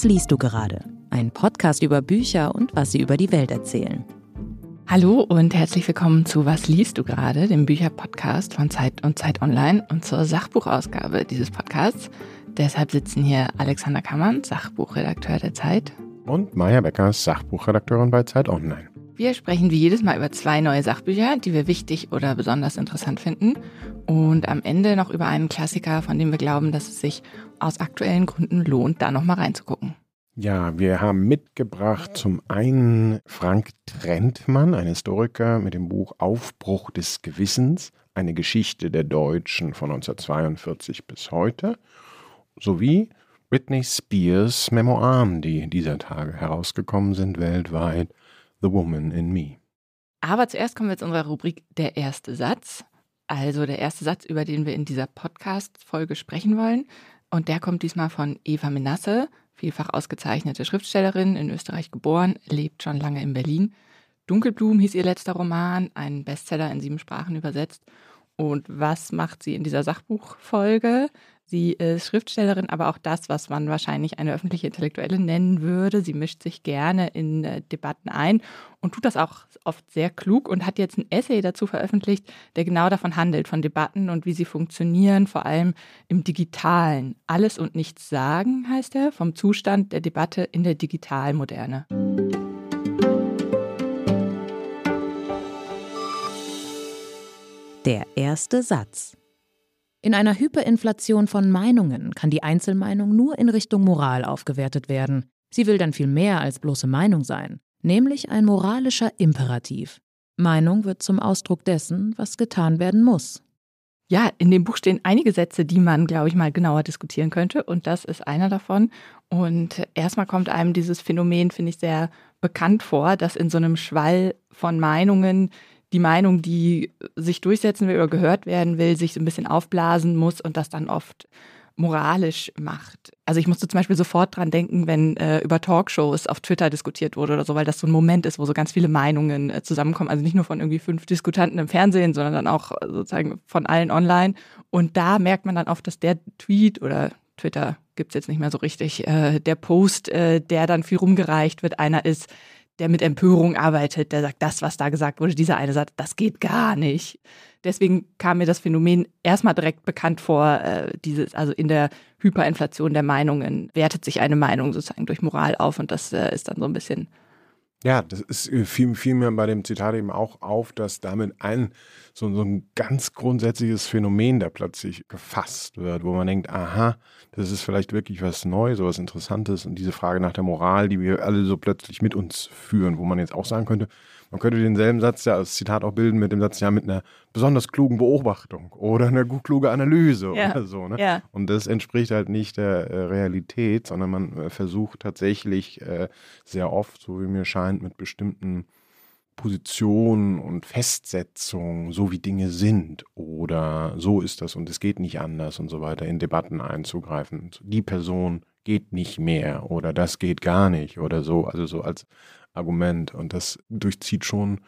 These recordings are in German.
Was liest du gerade? Ein Podcast über Bücher und was sie über die Welt erzählen. Hallo und herzlich willkommen zu Was liest du gerade, dem Bücherpodcast von Zeit und Zeit Online und zur Sachbuchausgabe dieses Podcasts. Deshalb sitzen hier Alexander Kammann, Sachbuchredakteur der Zeit. Und Maja Becker, Sachbuchredakteurin bei Zeit Online. Wir sprechen wie jedes Mal über zwei neue Sachbücher, die wir wichtig oder besonders interessant finden. Und am Ende noch über einen Klassiker, von dem wir glauben, dass es sich aus aktuellen Gründen lohnt, da nochmal reinzugucken. Ja, wir haben mitgebracht zum einen Frank Trentmann, ein Historiker mit dem Buch Aufbruch des Gewissens, eine Geschichte der Deutschen von 1942 bis heute, sowie Britney Spears Memoiren, die dieser Tage herausgekommen sind weltweit, The Woman in Me. Aber zuerst kommen wir zu unserer Rubrik Der erste Satz. Also der erste Satz, über den wir in dieser Podcast-Folge sprechen wollen. Und der kommt diesmal von Eva Menasse, vielfach ausgezeichnete Schriftstellerin, in Österreich geboren, lebt schon lange in Berlin. Dunkelblumen hieß ihr letzter Roman, ein Bestseller in sieben Sprachen übersetzt. Und was macht sie in dieser Sachbuchfolge? Sie ist Schriftstellerin, aber auch das, was man wahrscheinlich eine öffentliche Intellektuelle nennen würde. Sie mischt sich gerne in äh, Debatten ein und tut das auch oft sehr klug und hat jetzt ein Essay dazu veröffentlicht, der genau davon handelt, von Debatten und wie sie funktionieren, vor allem im digitalen. Alles und nichts sagen heißt er, vom Zustand der Debatte in der Digitalmoderne. Der erste Satz. In einer Hyperinflation von Meinungen kann die Einzelmeinung nur in Richtung Moral aufgewertet werden. Sie will dann viel mehr als bloße Meinung sein, nämlich ein moralischer Imperativ. Meinung wird zum Ausdruck dessen, was getan werden muss. Ja, in dem Buch stehen einige Sätze, die man, glaube ich, mal genauer diskutieren könnte. Und das ist einer davon. Und erstmal kommt einem dieses Phänomen, finde ich, sehr bekannt vor, dass in so einem Schwall von Meinungen die Meinung, die sich durchsetzen will oder gehört werden will, sich so ein bisschen aufblasen muss und das dann oft moralisch macht. Also ich musste zum Beispiel sofort dran denken, wenn äh, über Talkshows auf Twitter diskutiert wurde oder so, weil das so ein Moment ist, wo so ganz viele Meinungen äh, zusammenkommen. Also nicht nur von irgendwie fünf Diskutanten im Fernsehen, sondern dann auch äh, sozusagen von allen online. Und da merkt man dann oft, dass der Tweet oder Twitter gibt's jetzt nicht mehr so richtig, äh, der Post, äh, der dann viel rumgereicht wird, einer ist, der mit Empörung arbeitet, der sagt, das, was da gesagt wurde, dieser eine sagt, das geht gar nicht. Deswegen kam mir das Phänomen erstmal direkt bekannt vor, äh, dieses, also in der Hyperinflation der Meinungen wertet sich eine Meinung sozusagen durch Moral auf und das äh, ist dann so ein bisschen ja, das ist äh, fiel, fiel mir bei dem Zitat eben auch auf, dass damit ein so, so ein ganz grundsätzliches Phänomen da plötzlich gefasst wird, wo man denkt, aha, das ist vielleicht wirklich was Neues, was Interessantes. Und diese Frage nach der Moral, die wir alle so plötzlich mit uns führen, wo man jetzt auch sagen könnte, man könnte denselben Satz ja als Zitat auch bilden mit dem Satz ja mit einer besonders klugen Beobachtung oder einer gut kluge Analyse ja. oder so. Ne? Ja. Und das entspricht halt nicht der äh, Realität, sondern man äh, versucht tatsächlich äh, sehr oft, so wie mir scheint, mit bestimmten Positionen und Festsetzungen, so wie Dinge sind oder so ist das und es geht nicht anders und so weiter, in Debatten einzugreifen. Die Person geht nicht mehr oder das geht gar nicht oder so, also so als Argument. Und das durchzieht schon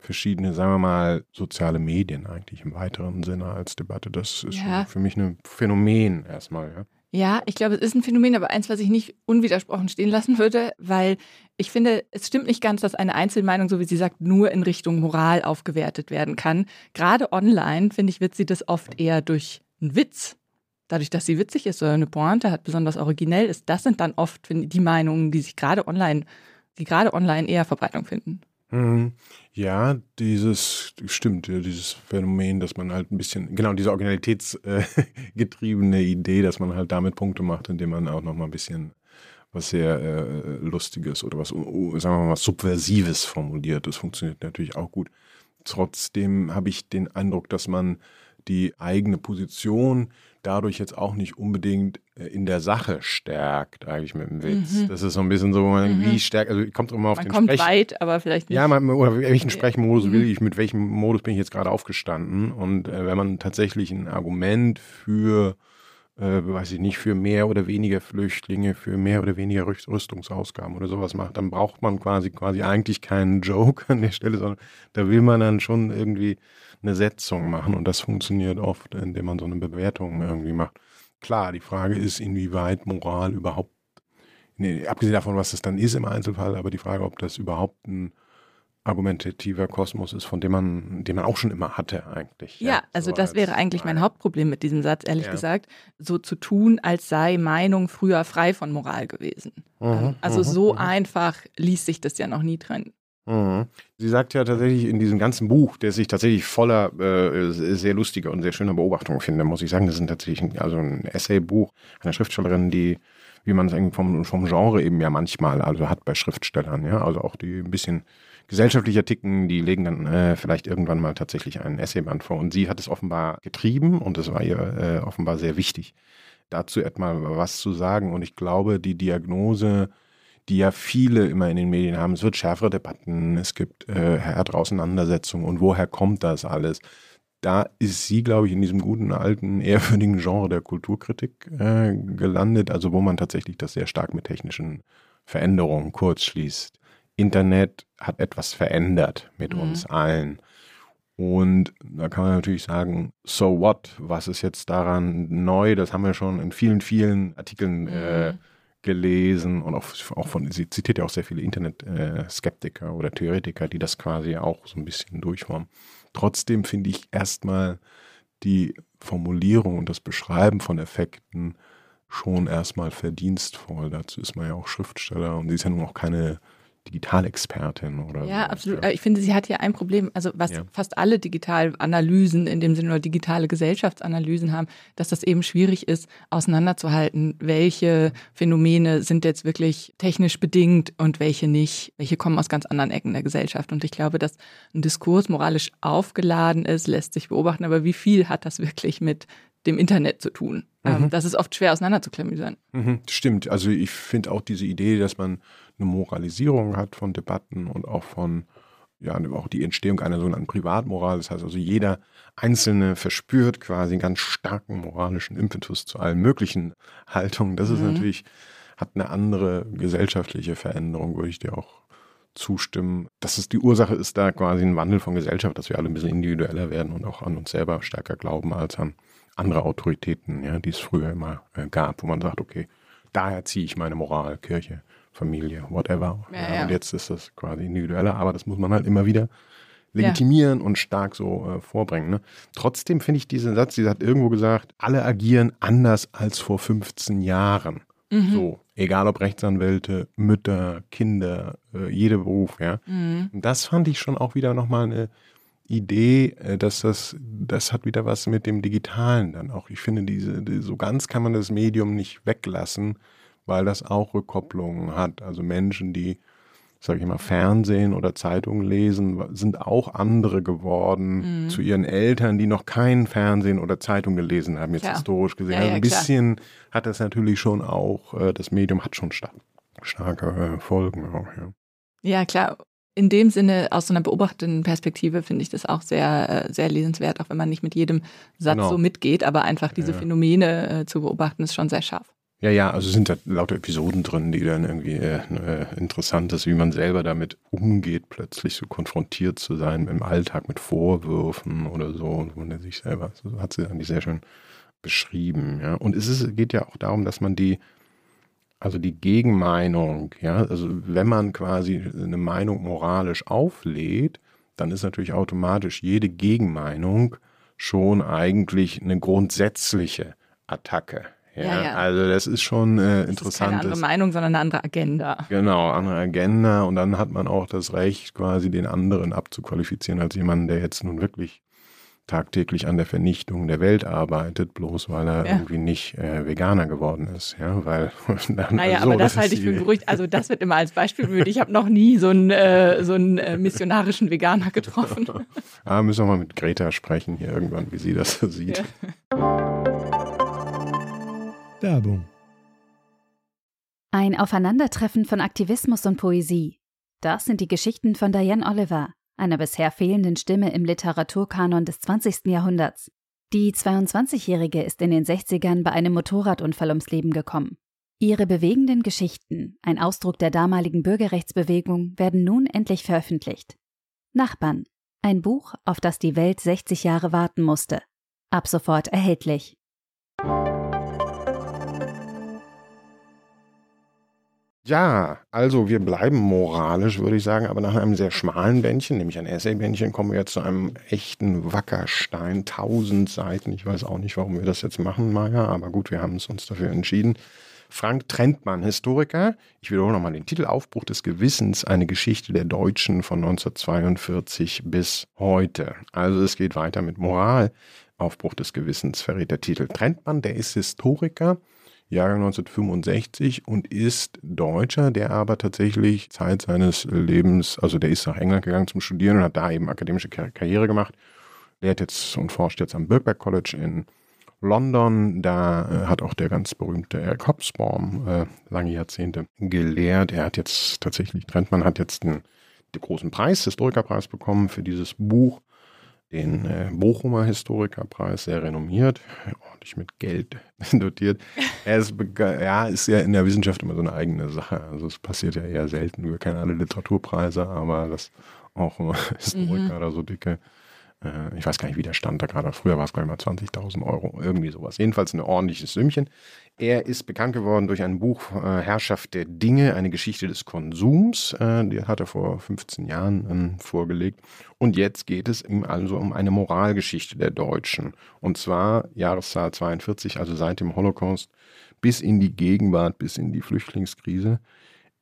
verschiedene, sagen wir mal, soziale Medien eigentlich im weiteren Sinne als Debatte. Das ist ja. für mich ein Phänomen erstmal, ja. Ja, ich glaube, es ist ein Phänomen, aber eins, was ich nicht unwidersprochen stehen lassen würde, weil ich finde, es stimmt nicht ganz, dass eine Einzelmeinung, so wie sie sagt, nur in Richtung Moral aufgewertet werden kann. Gerade online, finde ich, wird sie das oft eher durch einen Witz. Dadurch, dass sie witzig ist oder eine Pointe hat, besonders originell ist, das sind dann oft die Meinungen, die sich gerade online die gerade online eher Verbreitung finden. Mhm. Ja, dieses stimmt, dieses Phänomen, dass man halt ein bisschen, genau, diese originalitätsgetriebene äh, Idee, dass man halt damit Punkte macht, indem man auch nochmal ein bisschen was sehr äh, Lustiges oder was, sagen wir mal, Subversives formuliert. Das funktioniert natürlich auch gut. Trotzdem habe ich den Eindruck, dass man die eigene Position dadurch jetzt auch nicht unbedingt in der Sache stärkt, eigentlich mit dem Witz. Mhm. Das ist so ein bisschen so, man, mhm. wie stärkt, also kommt immer auf man den kommt Sprech weit, aber vielleicht nicht. Ja, man, oder welchen Sprechmodus mhm. will ich, mit welchem Modus bin ich jetzt gerade aufgestanden? Und äh, wenn man tatsächlich ein Argument für äh, weiß ich nicht, für mehr oder weniger Flüchtlinge, für mehr oder weniger Rüstungsausgaben oder sowas macht, dann braucht man quasi quasi eigentlich keinen Joke an der Stelle, sondern da will man dann schon irgendwie eine Setzung machen und das funktioniert oft, indem man so eine Bewertung irgendwie macht. Klar, die Frage ist, inwieweit Moral überhaupt nee, abgesehen davon, was es dann ist im Einzelfall, aber die Frage, ob das überhaupt ein argumentativer Kosmos ist, von dem man, den man auch schon immer hatte eigentlich. Ja, ja also so das wäre eigentlich mein Hauptproblem mit diesem Satz, ehrlich ja. gesagt, so zu tun, als sei Meinung früher frei von Moral gewesen. Mhm, also mhm, so mhm. einfach ließ sich das ja noch nie trennen. Mhm. Sie sagt ja tatsächlich in diesem ganzen Buch, der sich tatsächlich voller äh, sehr lustiger und sehr schöner Beobachtungen findet, muss ich sagen, das ist tatsächlich ein, also ein Essaybuch einer Schriftstellerin, die, wie man es vom, vom Genre eben ja manchmal also hat bei Schriftstellern, ja, also auch die ein bisschen gesellschaftlicher ticken, die legen dann äh, vielleicht irgendwann mal tatsächlich einen Essayband vor. Und sie hat es offenbar getrieben und es war ihr äh, offenbar sehr wichtig, dazu etwa was zu sagen. Und ich glaube, die Diagnose, die ja viele immer in den Medien haben, es wird schärfere Debatten, es gibt äh, härtere Auseinandersetzungen und woher kommt das alles? Da ist sie, glaube ich, in diesem guten, alten, ehrwürdigen Genre der Kulturkritik äh, gelandet, also wo man tatsächlich das sehr stark mit technischen Veränderungen kurzschließt. Internet hat etwas verändert mit mhm. uns allen. Und da kann man natürlich sagen, so what? Was ist jetzt daran neu? Das haben wir schon in vielen, vielen Artikeln äh, mhm. Gelesen und auch, auch von, sie zitiert ja auch sehr viele Internet-Skeptiker äh, oder Theoretiker, die das quasi auch so ein bisschen durchformen. Trotzdem finde ich erstmal die Formulierung und das Beschreiben von Effekten schon erstmal verdienstvoll. Dazu ist man ja auch Schriftsteller und sie ist ja nun auch keine Digitalexpertin oder Ja, so. absolut. Ich finde, sie hat ja ein Problem, also was ja. fast alle Digitalanalysen in dem Sinne oder digitale Gesellschaftsanalysen haben, dass das eben schwierig ist, auseinanderzuhalten, welche Phänomene sind jetzt wirklich technisch bedingt und welche nicht, welche kommen aus ganz anderen Ecken der Gesellschaft. Und ich glaube, dass ein Diskurs moralisch aufgeladen ist, lässt sich beobachten, aber wie viel hat das wirklich mit dem Internet zu tun. Ähm, mhm. Das ist oft schwer auseinanderzuklamüsern. Mhm, stimmt. Also ich finde auch diese Idee, dass man eine Moralisierung hat von Debatten und auch von, ja, auch die Entstehung einer sogenannten Privatmoral. Das heißt also, jeder Einzelne verspürt quasi einen ganz starken moralischen Impetus zu allen möglichen Haltungen. Das mhm. ist natürlich, hat eine andere gesellschaftliche Veränderung, würde ich dir auch zustimmen. Dass es die Ursache ist da quasi ein Wandel von Gesellschaft, dass wir alle ein bisschen individueller werden und auch an uns selber stärker glauben als an andere Autoritäten, ja, die es früher immer äh, gab, wo man sagt, okay, daher ziehe ich meine Moral, Kirche, Familie, whatever. Ja, ja, ja. Und jetzt ist das quasi individueller, aber das muss man halt immer wieder legitimieren und stark so äh, vorbringen. Ne? Trotzdem finde ich diesen Satz, sie hat irgendwo gesagt, alle agieren anders als vor 15 Jahren. Mhm. So, egal ob Rechtsanwälte, Mütter, Kinder, äh, jeder Beruf, ja. Mhm. Und das fand ich schon auch wieder nochmal eine Idee, äh, dass das, das hat wieder was mit dem Digitalen dann auch. Ich finde, diese, die, so ganz kann man das Medium nicht weglassen, weil das auch Rückkopplungen hat. Also Menschen, die, sage ich mal, Fernsehen oder Zeitungen lesen, sind auch andere geworden mhm. zu ihren Eltern, die noch kein Fernsehen oder Zeitung gelesen haben, jetzt klar. historisch gesehen. Ja, also ein bisschen klar. hat das natürlich schon auch, äh, das Medium hat schon stark, starke äh, Folgen auch, ja. Ja, klar in dem Sinne, aus so einer beobachtenden Perspektive, finde ich das auch sehr, äh, sehr lesenswert, auch wenn man nicht mit jedem Satz genau. so mitgeht, aber einfach diese ja. Phänomene äh, zu beobachten, ist schon sehr scharf. Ja, ja, also sind da lauter Episoden drin, die dann irgendwie äh, äh, interessant ist, wie man selber damit umgeht, plötzlich so konfrontiert zu sein im Alltag mit Vorwürfen oder so, und man sich selber, so hat sie eigentlich sehr schön beschrieben, ja. Und es ist, geht ja auch darum, dass man die, also die Gegenmeinung, ja, also wenn man quasi eine Meinung moralisch auflädt, dann ist natürlich automatisch jede Gegenmeinung schon eigentlich eine grundsätzliche Attacke. Ja, ja, ja. also das ist schon äh, interessant. Das ist keine andere Meinung, sondern eine andere Agenda. Genau, andere Agenda und dann hat man auch das Recht, quasi den anderen abzuqualifizieren als jemanden, der jetzt nun wirklich tagtäglich an der Vernichtung der Welt arbeitet, bloß weil er ja. irgendwie nicht äh, Veganer geworden ist. Ja, weil dann, naja, so, aber das, das halte ich für Gerücht. Also das wird immer als Beispiel bemüht. Ich habe noch nie so einen, äh, so einen äh, missionarischen Veganer getroffen. ah, müssen wir mal mit Greta sprechen hier irgendwann, wie sie das so sieht. Ja. Werbung. Ein Aufeinandertreffen von Aktivismus und Poesie. Das sind die Geschichten von Diane Oliver einer bisher fehlenden Stimme im Literaturkanon des 20. Jahrhunderts. Die 22-Jährige ist in den 60ern bei einem Motorradunfall ums Leben gekommen. Ihre bewegenden Geschichten, ein Ausdruck der damaligen Bürgerrechtsbewegung, werden nun endlich veröffentlicht. Nachbarn, ein Buch, auf das die Welt 60 Jahre warten musste. Ab sofort erhältlich. Ja, also wir bleiben moralisch, würde ich sagen, aber nach einem sehr schmalen Bändchen, nämlich ein Essay-Bändchen, kommen wir jetzt zu einem echten Wackerstein, tausend Seiten. Ich weiß auch nicht, warum wir das jetzt machen, Maya, aber gut, wir haben es uns dafür entschieden. Frank Trentmann, Historiker. Ich wiederhole nochmal den Titel Aufbruch des Gewissens, eine Geschichte der Deutschen von 1942 bis heute. Also es geht weiter mit Moral. Aufbruch des Gewissens verrät der Titel. Trentmann, der ist Historiker Jahrgang 1965 und ist Deutscher, der aber tatsächlich Zeit seines Lebens, also der ist nach England gegangen zum Studieren und hat da eben akademische Karriere gemacht. Lehrt jetzt und forscht jetzt am Birkbeck College in London. Da äh, hat auch der ganz berühmte Eric Hobsbawm äh, lange Jahrzehnte gelehrt. Er hat jetzt tatsächlich, Trentmann hat jetzt den, den großen Preis, Historikerpreis bekommen für dieses Buch den äh, Bochumer Historikerpreis, sehr renommiert, ordentlich mit Geld dotiert. Er ist, ja, ist ja in der Wissenschaft immer so eine eigene Sache. Also es passiert ja eher selten. Wir kennen alle Literaturpreise, aber dass auch Historiker mhm. oder so dicke äh, ich weiß gar nicht, wie der stand da gerade. Früher war es, glaube ich, mal 20.000 Euro, irgendwie sowas. Jedenfalls ein ordentliches Sümmchen. Er ist bekannt geworden durch ein Buch äh, Herrschaft der Dinge, eine Geschichte des Konsums. Äh, die hat er vor 15 Jahren ähm, vorgelegt. Und jetzt geht es ihm also um eine Moralgeschichte der Deutschen. Und zwar Jahreszahl 42, also seit dem Holocaust bis in die Gegenwart, bis in die Flüchtlingskrise.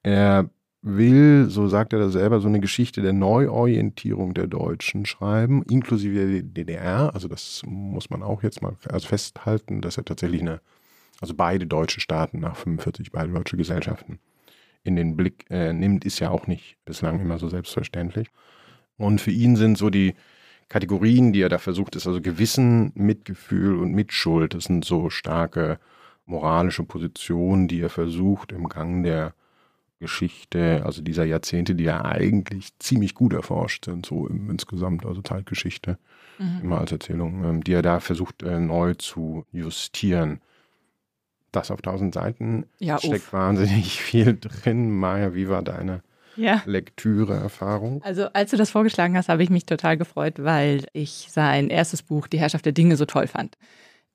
Er will, so sagt er da selber, so eine Geschichte der Neuorientierung der Deutschen schreiben, inklusive der DDR. Also das muss man auch jetzt mal festhalten, dass er tatsächlich eine, also beide deutsche Staaten nach 45, beide deutsche Gesellschaften in den Blick äh, nimmt, ist ja auch nicht bislang immer so selbstverständlich. Und für ihn sind so die Kategorien, die er da versucht, ist also Gewissen, Mitgefühl und Mitschuld. Das sind so starke moralische Positionen, die er versucht im Gang der Geschichte, also dieser Jahrzehnte, die ja eigentlich ziemlich gut erforscht sind, so im, insgesamt, also Zeitgeschichte, mhm. immer als Erzählung, ähm, die er da versucht äh, neu zu justieren. Das auf tausend Seiten ja, steckt uff. wahnsinnig viel drin. Maja, wie war deine ja. Lektüre-Erfahrung? Also als du das vorgeschlagen hast, habe ich mich total gefreut, weil ich sein erstes Buch, Die Herrschaft der Dinge, so toll fand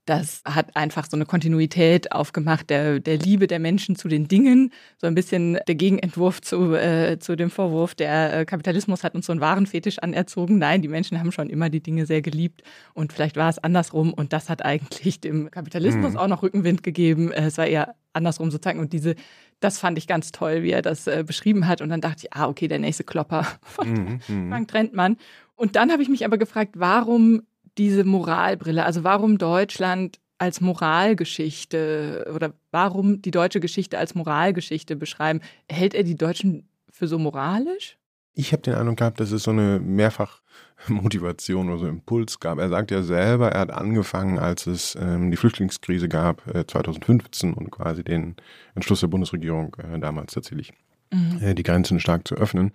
das hat einfach so eine Kontinuität aufgemacht der, der Liebe der Menschen zu den Dingen. So ein bisschen der Gegenentwurf zu, äh, zu dem Vorwurf, der äh, Kapitalismus hat uns so einen Warenfetisch anerzogen. Nein, die Menschen haben schon immer die Dinge sehr geliebt und vielleicht war es andersrum und das hat eigentlich dem Kapitalismus mhm. auch noch Rückenwind gegeben. Äh, es war eher andersrum sozusagen und diese, das fand ich ganz toll, wie er das äh, beschrieben hat und dann dachte ich, ah, okay, der nächste Klopper von mhm. mhm. Frank Trentmann. Und dann habe ich mich aber gefragt, warum diese Moralbrille? Also warum Deutschland als Moralgeschichte oder warum die deutsche Geschichte als Moralgeschichte beschreiben? Hält er die Deutschen für so moralisch? Ich habe den Eindruck gehabt, dass es so eine Mehrfachmotivation oder so Impuls gab. Er sagt ja selber, er hat angefangen, als es ähm, die Flüchtlingskrise gab, äh, 2015 und quasi den Entschluss der Bundesregierung äh, damals tatsächlich, mhm. äh, die Grenzen stark zu öffnen.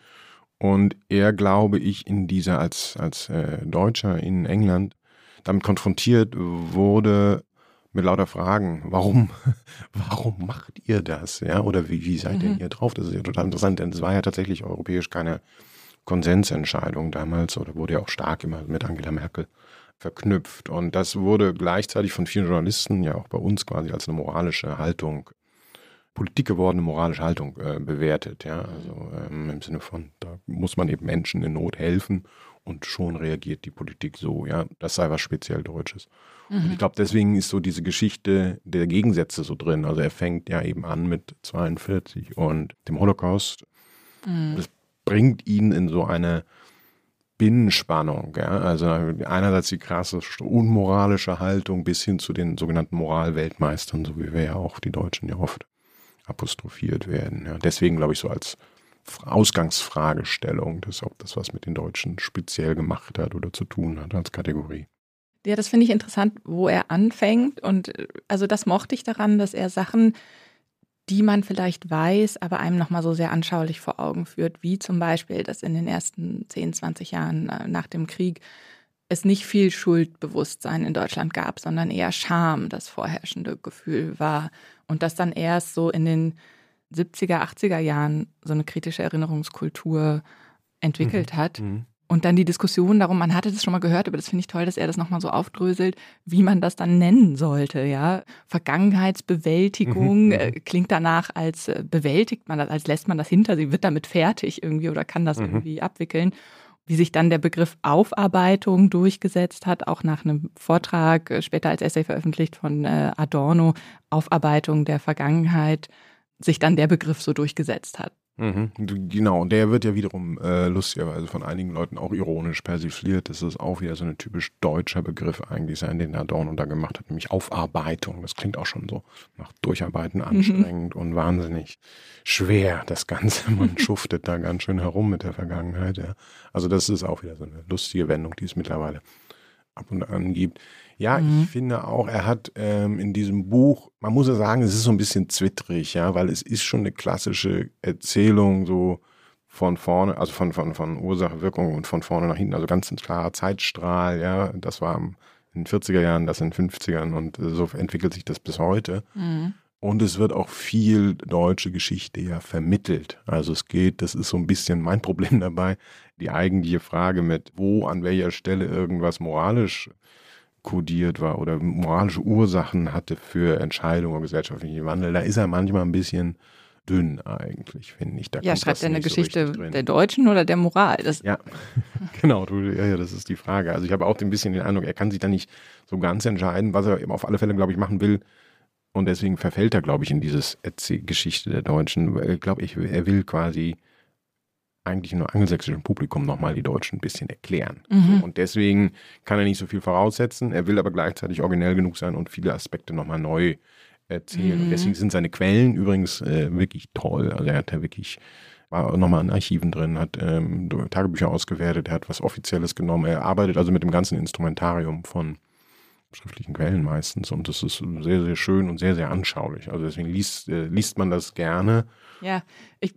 Und er, glaube ich, in dieser als, als äh, Deutscher in England damit konfrontiert wurde mit lauter Fragen. Warum? Warum macht ihr das? Ja, oder wie, wie seid mhm. ihr hier drauf? Das ist ja total interessant, denn es war ja tatsächlich europäisch keine Konsensentscheidung damals oder wurde ja auch stark immer mit Angela Merkel verknüpft. Und das wurde gleichzeitig von vielen Journalisten ja auch bei uns quasi als eine moralische Haltung Politik gewordene moralische Haltung äh, bewertet. Ja? Also ähm, im Sinne von, da muss man eben Menschen in Not helfen und schon reagiert die Politik so. Ja, das sei was speziell Deutsches. Mhm. Und ich glaube, deswegen ist so diese Geschichte der Gegensätze so drin. Also er fängt ja eben an mit 42 und dem Holocaust. Mhm. Das bringt ihn in so eine Binnenspannung. Ja? Also einerseits die krasse unmoralische Haltung bis hin zu den sogenannten Moralweltmeistern, so wie wir ja auch die Deutschen ja oft apostrophiert werden. Ja. Deswegen glaube ich so als Ausgangsfragestellung, dass ob das was mit den Deutschen speziell gemacht hat oder zu tun hat als Kategorie. Ja, das finde ich interessant, wo er anfängt. Und also das mochte ich daran, dass er Sachen, die man vielleicht weiß, aber einem nochmal so sehr anschaulich vor Augen führt, wie zum Beispiel, dass in den ersten 10, 20 Jahren äh, nach dem Krieg es nicht viel Schuldbewusstsein in Deutschland gab, sondern eher Scham das vorherrschende Gefühl war. Und dass dann erst so in den 70er, 80er Jahren so eine kritische Erinnerungskultur entwickelt mhm. hat. Mhm. Und dann die Diskussion darum, man hatte das schon mal gehört, aber das finde ich toll, dass er das nochmal so aufdröselt, wie man das dann nennen sollte, ja. Vergangenheitsbewältigung mhm. äh, klingt danach, als äh, bewältigt man das, als lässt man das hinter sich, wird damit fertig irgendwie oder kann das mhm. irgendwie abwickeln. Wie sich dann der Begriff Aufarbeitung durchgesetzt hat, auch nach einem Vortrag, äh, später als Essay veröffentlicht von äh, Adorno, Aufarbeitung der Vergangenheit, sich dann der Begriff so durchgesetzt hat. Mhm, genau, und der wird ja wiederum äh, lustigerweise von einigen Leuten auch ironisch persifliert. Das ist auch wieder so ein typisch deutscher Begriff eigentlich sein, den Adorno da gemacht hat, nämlich Aufarbeitung. Das klingt auch schon so nach Durcharbeiten mhm. anstrengend mhm. und wahnsinnig schwer, das Ganze. Man schuftet da ganz schön herum mit der Vergangenheit. Ja. Also das ist auch wieder so eine lustige Wendung, die es mittlerweile ab und an gibt. Ja, mhm. ich finde auch, er hat ähm, in diesem Buch, man muss ja sagen, es ist so ein bisschen zwittrig, ja, weil es ist schon eine klassische Erzählung, so von vorne, also von, von, von Ursache, Wirkung und von vorne nach hinten, also ganz ein klarer Zeitstrahl, ja, das war in den 40er Jahren, das in den 50ern und so entwickelt sich das bis heute. Mhm. Und es wird auch viel deutsche Geschichte ja vermittelt. Also es geht, das ist so ein bisschen mein Problem dabei, die eigentliche Frage mit, wo, an welcher Stelle irgendwas moralisch kodiert war oder moralische Ursachen hatte für Entscheidungen und gesellschaftlichen Wandel, da ist er manchmal ein bisschen dünn eigentlich, finde ich. Da ja, schreibt er eine Geschichte so der Deutschen oder der Moral? Das ja, genau, du, ja, ja, das ist die Frage. Also ich habe auch ein bisschen den Eindruck, er kann sich da nicht so ganz entscheiden, was er eben auf alle Fälle, glaube ich, machen will. Und deswegen verfällt er, glaube ich, in dieses Geschichte der Deutschen. Ich glaube, ich, er will quasi eigentlich nur angelsächsischen Publikum nochmal die Deutschen ein bisschen erklären. Mhm. So, und deswegen kann er nicht so viel voraussetzen. Er will aber gleichzeitig originell genug sein und viele Aspekte nochmal neu erzählen. Mhm. Und deswegen sind seine Quellen übrigens äh, wirklich toll. Also er hat ja wirklich war nochmal in Archiven drin, hat ähm, Tagebücher ausgewertet, er hat was Offizielles genommen. Er arbeitet also mit dem ganzen Instrumentarium von schriftlichen Quellen meistens und das ist sehr, sehr schön und sehr, sehr anschaulich. Also deswegen liest, äh, liest man das gerne. Ja, ich,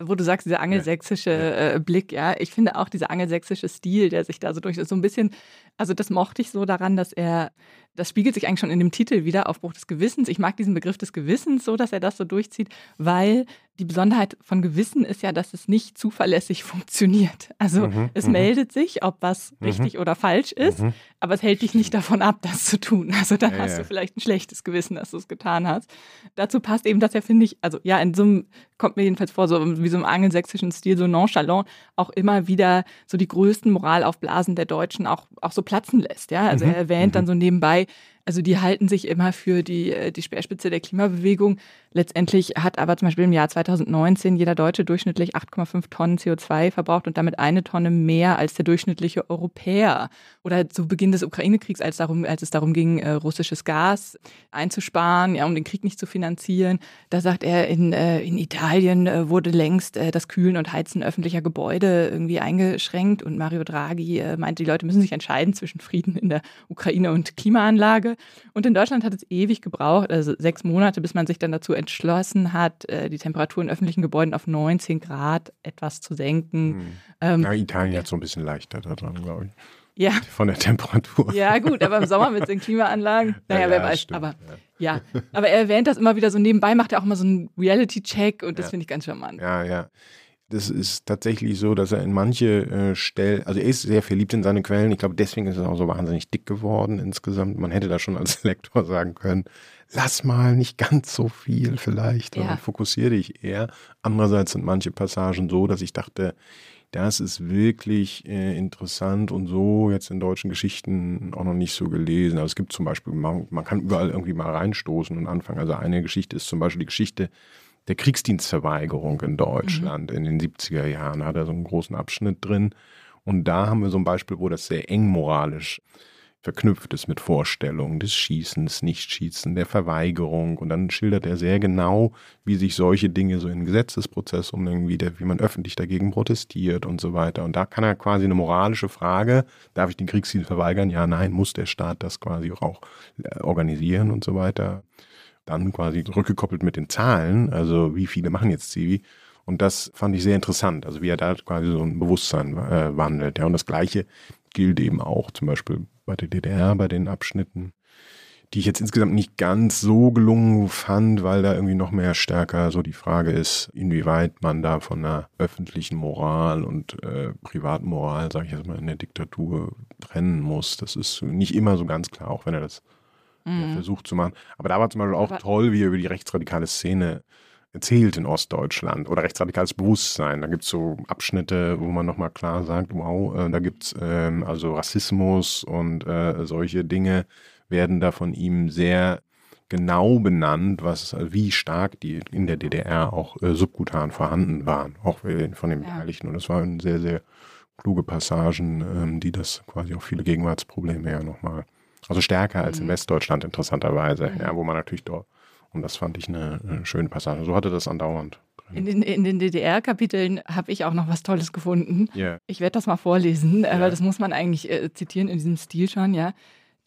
wo du sagst, dieser angelsächsische äh, Blick, ja, ich finde auch dieser angelsächsische Stil, der sich da so durch so ein bisschen, also das mochte ich so daran, dass er, das spiegelt sich eigentlich schon in dem Titel wieder, Aufbruch des Gewissens. Ich mag diesen Begriff des Gewissens so, dass er das so durchzieht, weil die Besonderheit von Gewissen ist ja, dass es nicht zuverlässig funktioniert. Also mhm, es mhm. meldet sich, ob was mhm. richtig oder falsch ist, mhm. aber es hält dich nicht davon ab, das zu tun. Also da ja, hast ja. du vielleicht ein schlechtes Gewissen, dass du es getan hast. Dazu passt eben, dass er, finde ich, also ja, in so einem, kommt mir jedenfalls vor, so wie so im angelsächsischen Stil, so nonchalant, auch immer wieder so die größten Moralaufblasen der Deutschen auch, auch so platzen lässt. Ja, also mhm, er erwähnt dann mhm. so nebenbei, also die halten sich immer für die, äh, die Speerspitze der Klimabewegung. Letztendlich hat aber zum Beispiel im Jahr 2019 jeder Deutsche durchschnittlich 8,5 Tonnen CO2 verbraucht und damit eine Tonne mehr als der durchschnittliche Europäer. Oder zu Beginn des Ukraine-Kriegs, als, darum, als es darum ging, äh, russisches Gas einzusparen, ja, um den Krieg nicht zu finanzieren. Da sagt er, in, äh, in Italien äh, wurde längst äh, das Kühlen und Heizen öffentlicher Gebäude irgendwie eingeschränkt und Mario Draghi meinte, die Leute müssen sich entscheiden zwischen Frieden in der Ukraine und Klimaanlage. Und in Deutschland hat es ewig gebraucht, also sechs Monate, bis man sich dann dazu entschlossen hat, äh, die Temperatur in öffentlichen Gebäuden auf 19 Grad etwas zu senken. Hm. Ähm, ja, Italien hat so ein bisschen leichter daran, glaube ich. Ja. Von der Temperatur. Ja, gut, aber im Sommer mit den Klimaanlagen, naja, ja, wer weiß. Stimmt, aber ja. ja. aber er erwähnt das immer wieder so nebenbei, macht er auch mal so einen Reality-Check und das finde ich ganz charmant. Ja, ja. Das ist tatsächlich so, dass er in manche äh, Stellen, also er ist sehr verliebt in seine Quellen. Ich glaube, deswegen ist er auch so wahnsinnig dick geworden insgesamt. Man hätte da schon als Lektor sagen können, lass mal nicht ganz so viel vielleicht, ja. fokussiere dich eher. Andererseits sind manche Passagen so, dass ich dachte, das ist wirklich äh, interessant und so jetzt in deutschen Geschichten auch noch nicht so gelesen. Also es gibt zum Beispiel, man, man kann überall irgendwie mal reinstoßen und anfangen. Also eine Geschichte ist zum Beispiel die Geschichte der Kriegsdienstverweigerung in Deutschland mhm. in den 70er Jahren. Hat er so einen großen Abschnitt drin. Und da haben wir so ein Beispiel, wo das sehr eng moralisch verknüpft ist mit Vorstellungen des Schießens, Nichtschießen, der Verweigerung. Und dann schildert er sehr genau, wie sich solche Dinge so in Gesetzesprozess umlenken, wie, der, wie man öffentlich dagegen protestiert und so weiter. Und da kann er quasi eine moralische Frage, darf ich den Kriegsdienst verweigern? Ja, nein, muss der Staat das quasi auch organisieren und so weiter dann quasi rückgekoppelt mit den Zahlen, also wie viele machen jetzt Zivi. Und das fand ich sehr interessant, also wie er da quasi so ein Bewusstsein äh, wandelt. Ja, und das Gleiche gilt eben auch zum Beispiel bei der DDR, bei den Abschnitten, die ich jetzt insgesamt nicht ganz so gelungen fand, weil da irgendwie noch mehr stärker so die Frage ist, inwieweit man da von einer öffentlichen Moral und äh, Privatmoral, sage ich jetzt mal, in der Diktatur trennen muss. Das ist nicht immer so ganz klar, auch wenn er das mhm. versucht zu machen. Aber da war zum Beispiel auch Aber toll, wie er über die rechtsradikale Szene erzählt in Ostdeutschland oder rechtsradikales Bewusstsein. Da gibt es so Abschnitte, wo man nochmal klar sagt, wow, äh, da gibt es ähm, also Rassismus und äh, solche Dinge werden da von ihm sehr genau benannt, was, wie stark die in der DDR auch äh, subkutan vorhanden waren, auch von den Beteiligten. Und das waren sehr, sehr kluge Passagen, ähm, die das quasi auch viele Gegenwartsprobleme ja nochmal, also stärker als mhm. in Westdeutschland interessanterweise, mhm. ja, wo man natürlich dort, und das fand ich eine, eine schöne Passage. So hatte das andauernd. In den, in den DDR-Kapiteln habe ich auch noch was Tolles gefunden. Yeah. Ich werde das mal vorlesen, yeah. weil das muss man eigentlich äh, zitieren in diesem Stil schon, ja.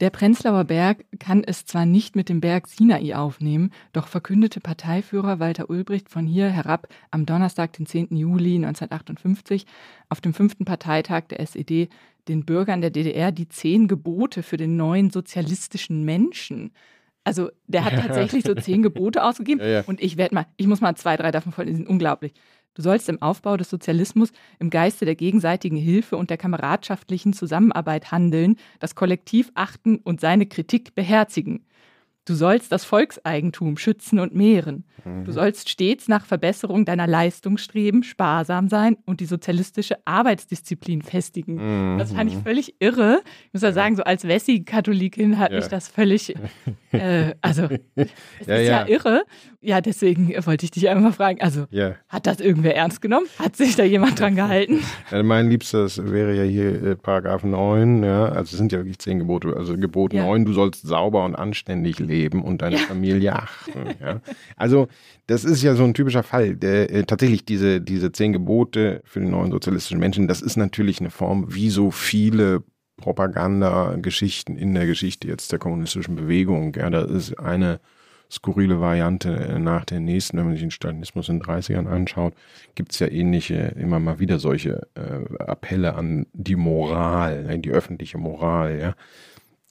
Der Prenzlauer Berg kann es zwar nicht mit dem Berg Sinai aufnehmen, doch verkündete Parteiführer Walter Ulbricht von hier herab am Donnerstag, den 10. Juli 1958, auf dem fünften Parteitag der SED den Bürgern der DDR die zehn Gebote für den neuen sozialistischen Menschen. Also der hat tatsächlich so zehn Gebote ausgegeben ja, ja. und ich werde mal, ich muss mal zwei, drei davon vorlesen, unglaublich. Du sollst im Aufbau des Sozialismus im Geiste der gegenseitigen Hilfe und der kameradschaftlichen Zusammenarbeit handeln, das Kollektiv achten und seine Kritik beherzigen. Du sollst das Volkseigentum schützen und mehren. Mhm. Du sollst stets nach Verbesserung deiner Leistung streben, sparsam sein und die sozialistische Arbeitsdisziplin festigen. Mhm. Das fand ich völlig irre. Ich muss ja sagen, so als Wessi-Katholikin hat ja. mich das völlig, äh, also es ja, ist ja. ja. irre. Ja, deswegen wollte ich dich einmal fragen, also hat das irgendwer ernst genommen? Hat sich da jemand dran gehalten? mein Liebstes wäre ja hier äh, Paragraph 9, ja, also es sind ja wirklich zehn Gebote. Also Gebot 9, du sollst sauber und anständig leben leben und deine ja. Familie achten. Ja. Also das ist ja so ein typischer Fall. Der, äh, tatsächlich diese, diese zehn Gebote für den neuen sozialistischen Menschen, das ist natürlich eine Form, wie so viele Propagandageschichten in der Geschichte jetzt der kommunistischen Bewegung. Ja, das ist eine skurrile Variante äh, nach der nächsten, wenn man sich den Stalinismus in den 30ern anschaut, gibt es ja ähnliche, immer mal wieder solche äh, Appelle an die Moral, ne, die öffentliche Moral, ja.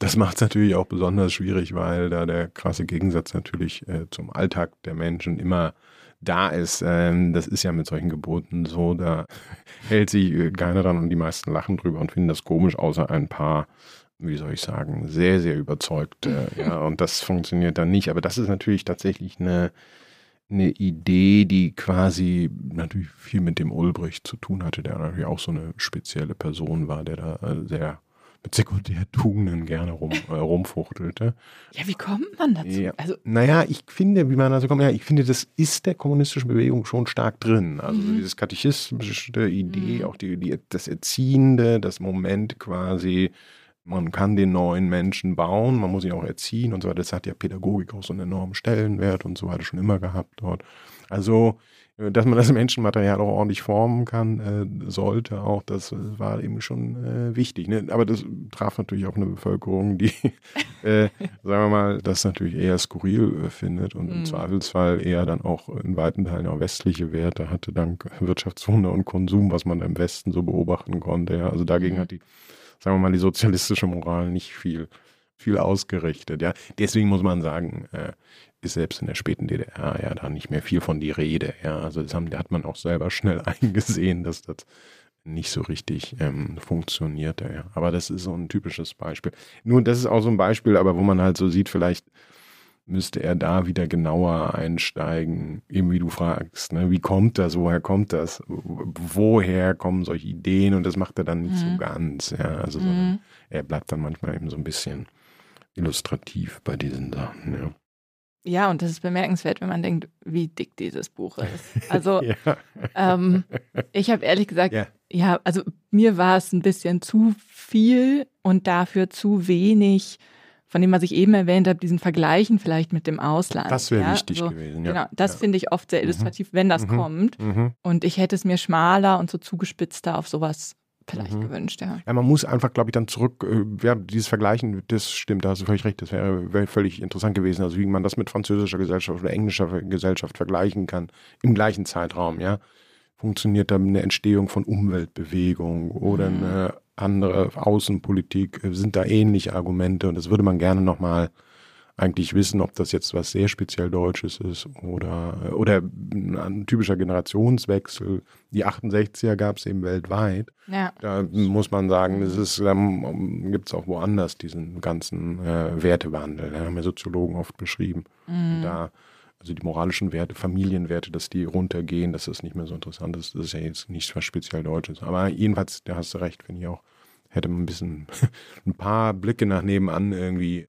Das macht es natürlich auch besonders schwierig, weil da der krasse Gegensatz natürlich äh, zum Alltag der Menschen immer da ist. Ähm, das ist ja mit solchen Geboten so, da hält sich äh, keiner dran und die meisten lachen drüber und finden das komisch, außer ein paar, wie soll ich sagen, sehr, sehr überzeugte. ja, und das funktioniert dann nicht. Aber das ist natürlich tatsächlich eine, eine Idee, die quasi natürlich viel mit dem Ulbricht zu tun hatte, der natürlich auch so eine spezielle Person war, der da äh, sehr mit Sekundärtugenden gerne rum, äh, rumfuchtelte. Ja, wie kommt man dazu? Ja. Also, naja, ich finde, wie man dazu kommt, ja, ich finde, das ist der kommunistischen Bewegung schon stark drin. Also mhm. dieses katechistische Idee, mhm. auch die, die, das Erziehende, das Moment quasi, man kann den neuen Menschen bauen, man muss ihn auch erziehen und so weiter. Das hat ja Pädagogik auch so einen enormen Stellenwert und so weiter schon immer gehabt dort. Also dass man das Menschenmaterial auch ordentlich formen kann, äh, sollte auch, das war eben schon äh, wichtig. Ne? Aber das traf natürlich auch eine Bevölkerung, die, äh, sagen wir mal, das natürlich eher skurril äh, findet und mhm. im Zweifelsfall eher dann auch in weiten Teilen auch westliche Werte hatte, dank Wirtschaftswunder und Konsum, was man im Westen so beobachten konnte. Ja? Also dagegen mhm. hat die, sagen wir mal, die sozialistische Moral nicht viel viel ausgerichtet. Ja, deswegen muss man sagen, äh, ist selbst in der späten DDR ja da nicht mehr viel von die Rede. Ja, also das haben, da hat man auch selber schnell eingesehen, dass das nicht so richtig ähm, funktionierte. Ja. Aber das ist so ein typisches Beispiel. Nun, das ist auch so ein Beispiel, aber wo man halt so sieht, vielleicht müsste er da wieder genauer einsteigen, eben wie du fragst, ne? wie kommt das, woher kommt das, woher kommen solche Ideen und das macht er dann nicht mhm. so ganz. Ja. Also mhm. so, er bleibt dann manchmal eben so ein bisschen illustrativ bei diesen Sachen. Ja. Ja, und das ist bemerkenswert, wenn man denkt, wie dick dieses Buch ist. Also, ja. ähm, ich habe ehrlich gesagt, ja. ja, also mir war es ein bisschen zu viel und dafür zu wenig, von dem, was ich eben erwähnt habe, diesen Vergleichen vielleicht mit dem Ausland. Das wäre ja, wichtig also, gewesen, ja. Genau, das finde ich oft sehr mhm. illustrativ, mhm. wenn das mhm. kommt. Mhm. Und ich hätte es mir schmaler und so zugespitzter auf sowas vielleicht mhm. gewünscht, ja. Ja, man muss einfach, glaube ich, dann zurück, äh, ja, dieses Vergleichen, das stimmt, da hast du völlig recht, das wäre wär völlig interessant gewesen, also wie man das mit französischer Gesellschaft oder englischer Gesellschaft vergleichen kann, im gleichen Zeitraum, ja. Funktioniert da eine Entstehung von Umweltbewegung oder mhm. eine andere Außenpolitik, sind da ähnliche Argumente und das würde man gerne nochmal eigentlich wissen, ob das jetzt was sehr speziell Deutsches ist oder, oder ein typischer Generationswechsel. Die 68er gab es eben weltweit. Ja. Da muss man sagen, ist, da gibt es auch woanders diesen ganzen äh, Wertewandel. Da haben ja Soziologen oft beschrieben. Mhm. Da, also die moralischen Werte, Familienwerte, dass die runtergehen, dass das nicht mehr so interessant ist. Das ist ja jetzt nicht was speziell Deutsches. Aber jedenfalls, da hast du recht, finde ich auch, hätte man ein bisschen ein paar Blicke nach nebenan irgendwie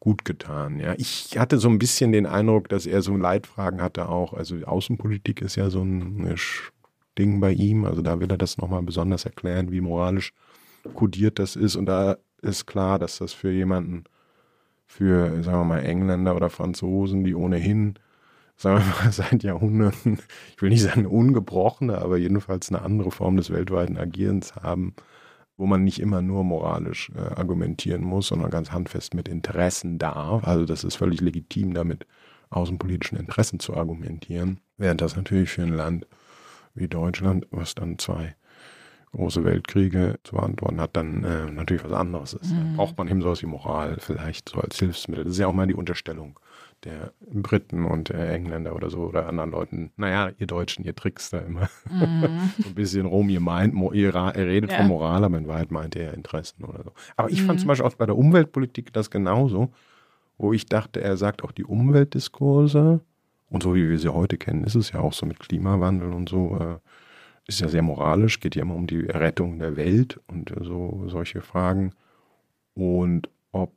gut getan. Ja, ich hatte so ein bisschen den Eindruck, dass er so Leitfragen hatte auch. Also Außenpolitik ist ja so ein Ding bei ihm. Also da will er das nochmal besonders erklären, wie moralisch kodiert das ist. Und da ist klar, dass das für jemanden, für, sagen wir mal, Engländer oder Franzosen, die ohnehin, sagen wir mal, seit Jahrhunderten, ich will nicht sagen ungebrochene, aber jedenfalls eine andere Form des weltweiten Agierens haben, wo man nicht immer nur moralisch äh, argumentieren muss, sondern ganz handfest mit Interessen darf. Also das ist völlig legitim, damit außenpolitischen Interessen zu argumentieren. Während das natürlich für ein Land wie Deutschland, was dann zwei große Weltkriege zu beantworten hat, dann äh, natürlich was anderes ist. Mhm. Da braucht man eben sowas wie Moral vielleicht so als Hilfsmittel. Das ist ja auch mal die Unterstellung der Briten und der Engländer oder so oder anderen Leuten, naja, ihr Deutschen, ihr trickst da immer mm. so ein bisschen rum, ihr meint, ihr, redet ja. von Moral, aber in Wahrheit meint ihr Interessen oder so. Aber ich mm. fand mhm. zum Beispiel auch bei der Umweltpolitik das genauso, wo ich dachte, er sagt auch die Umweltdiskurse und so wie wir sie heute kennen, ist es ja auch so mit Klimawandel und so, äh, ist ja sehr moralisch, geht ja immer um die Rettung der Welt und so solche Fragen. Und ob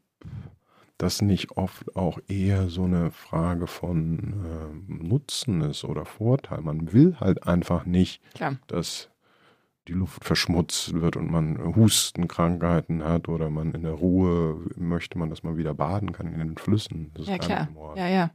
das nicht oft auch eher so eine Frage von äh, Nutzen ist oder Vorteil. Man will halt einfach nicht, Klar. dass die Luft verschmutzt wird und man Hustenkrankheiten hat oder man in der Ruhe möchte man, dass man wieder baden kann in den Flüssen. ja, klar. Ja, ja.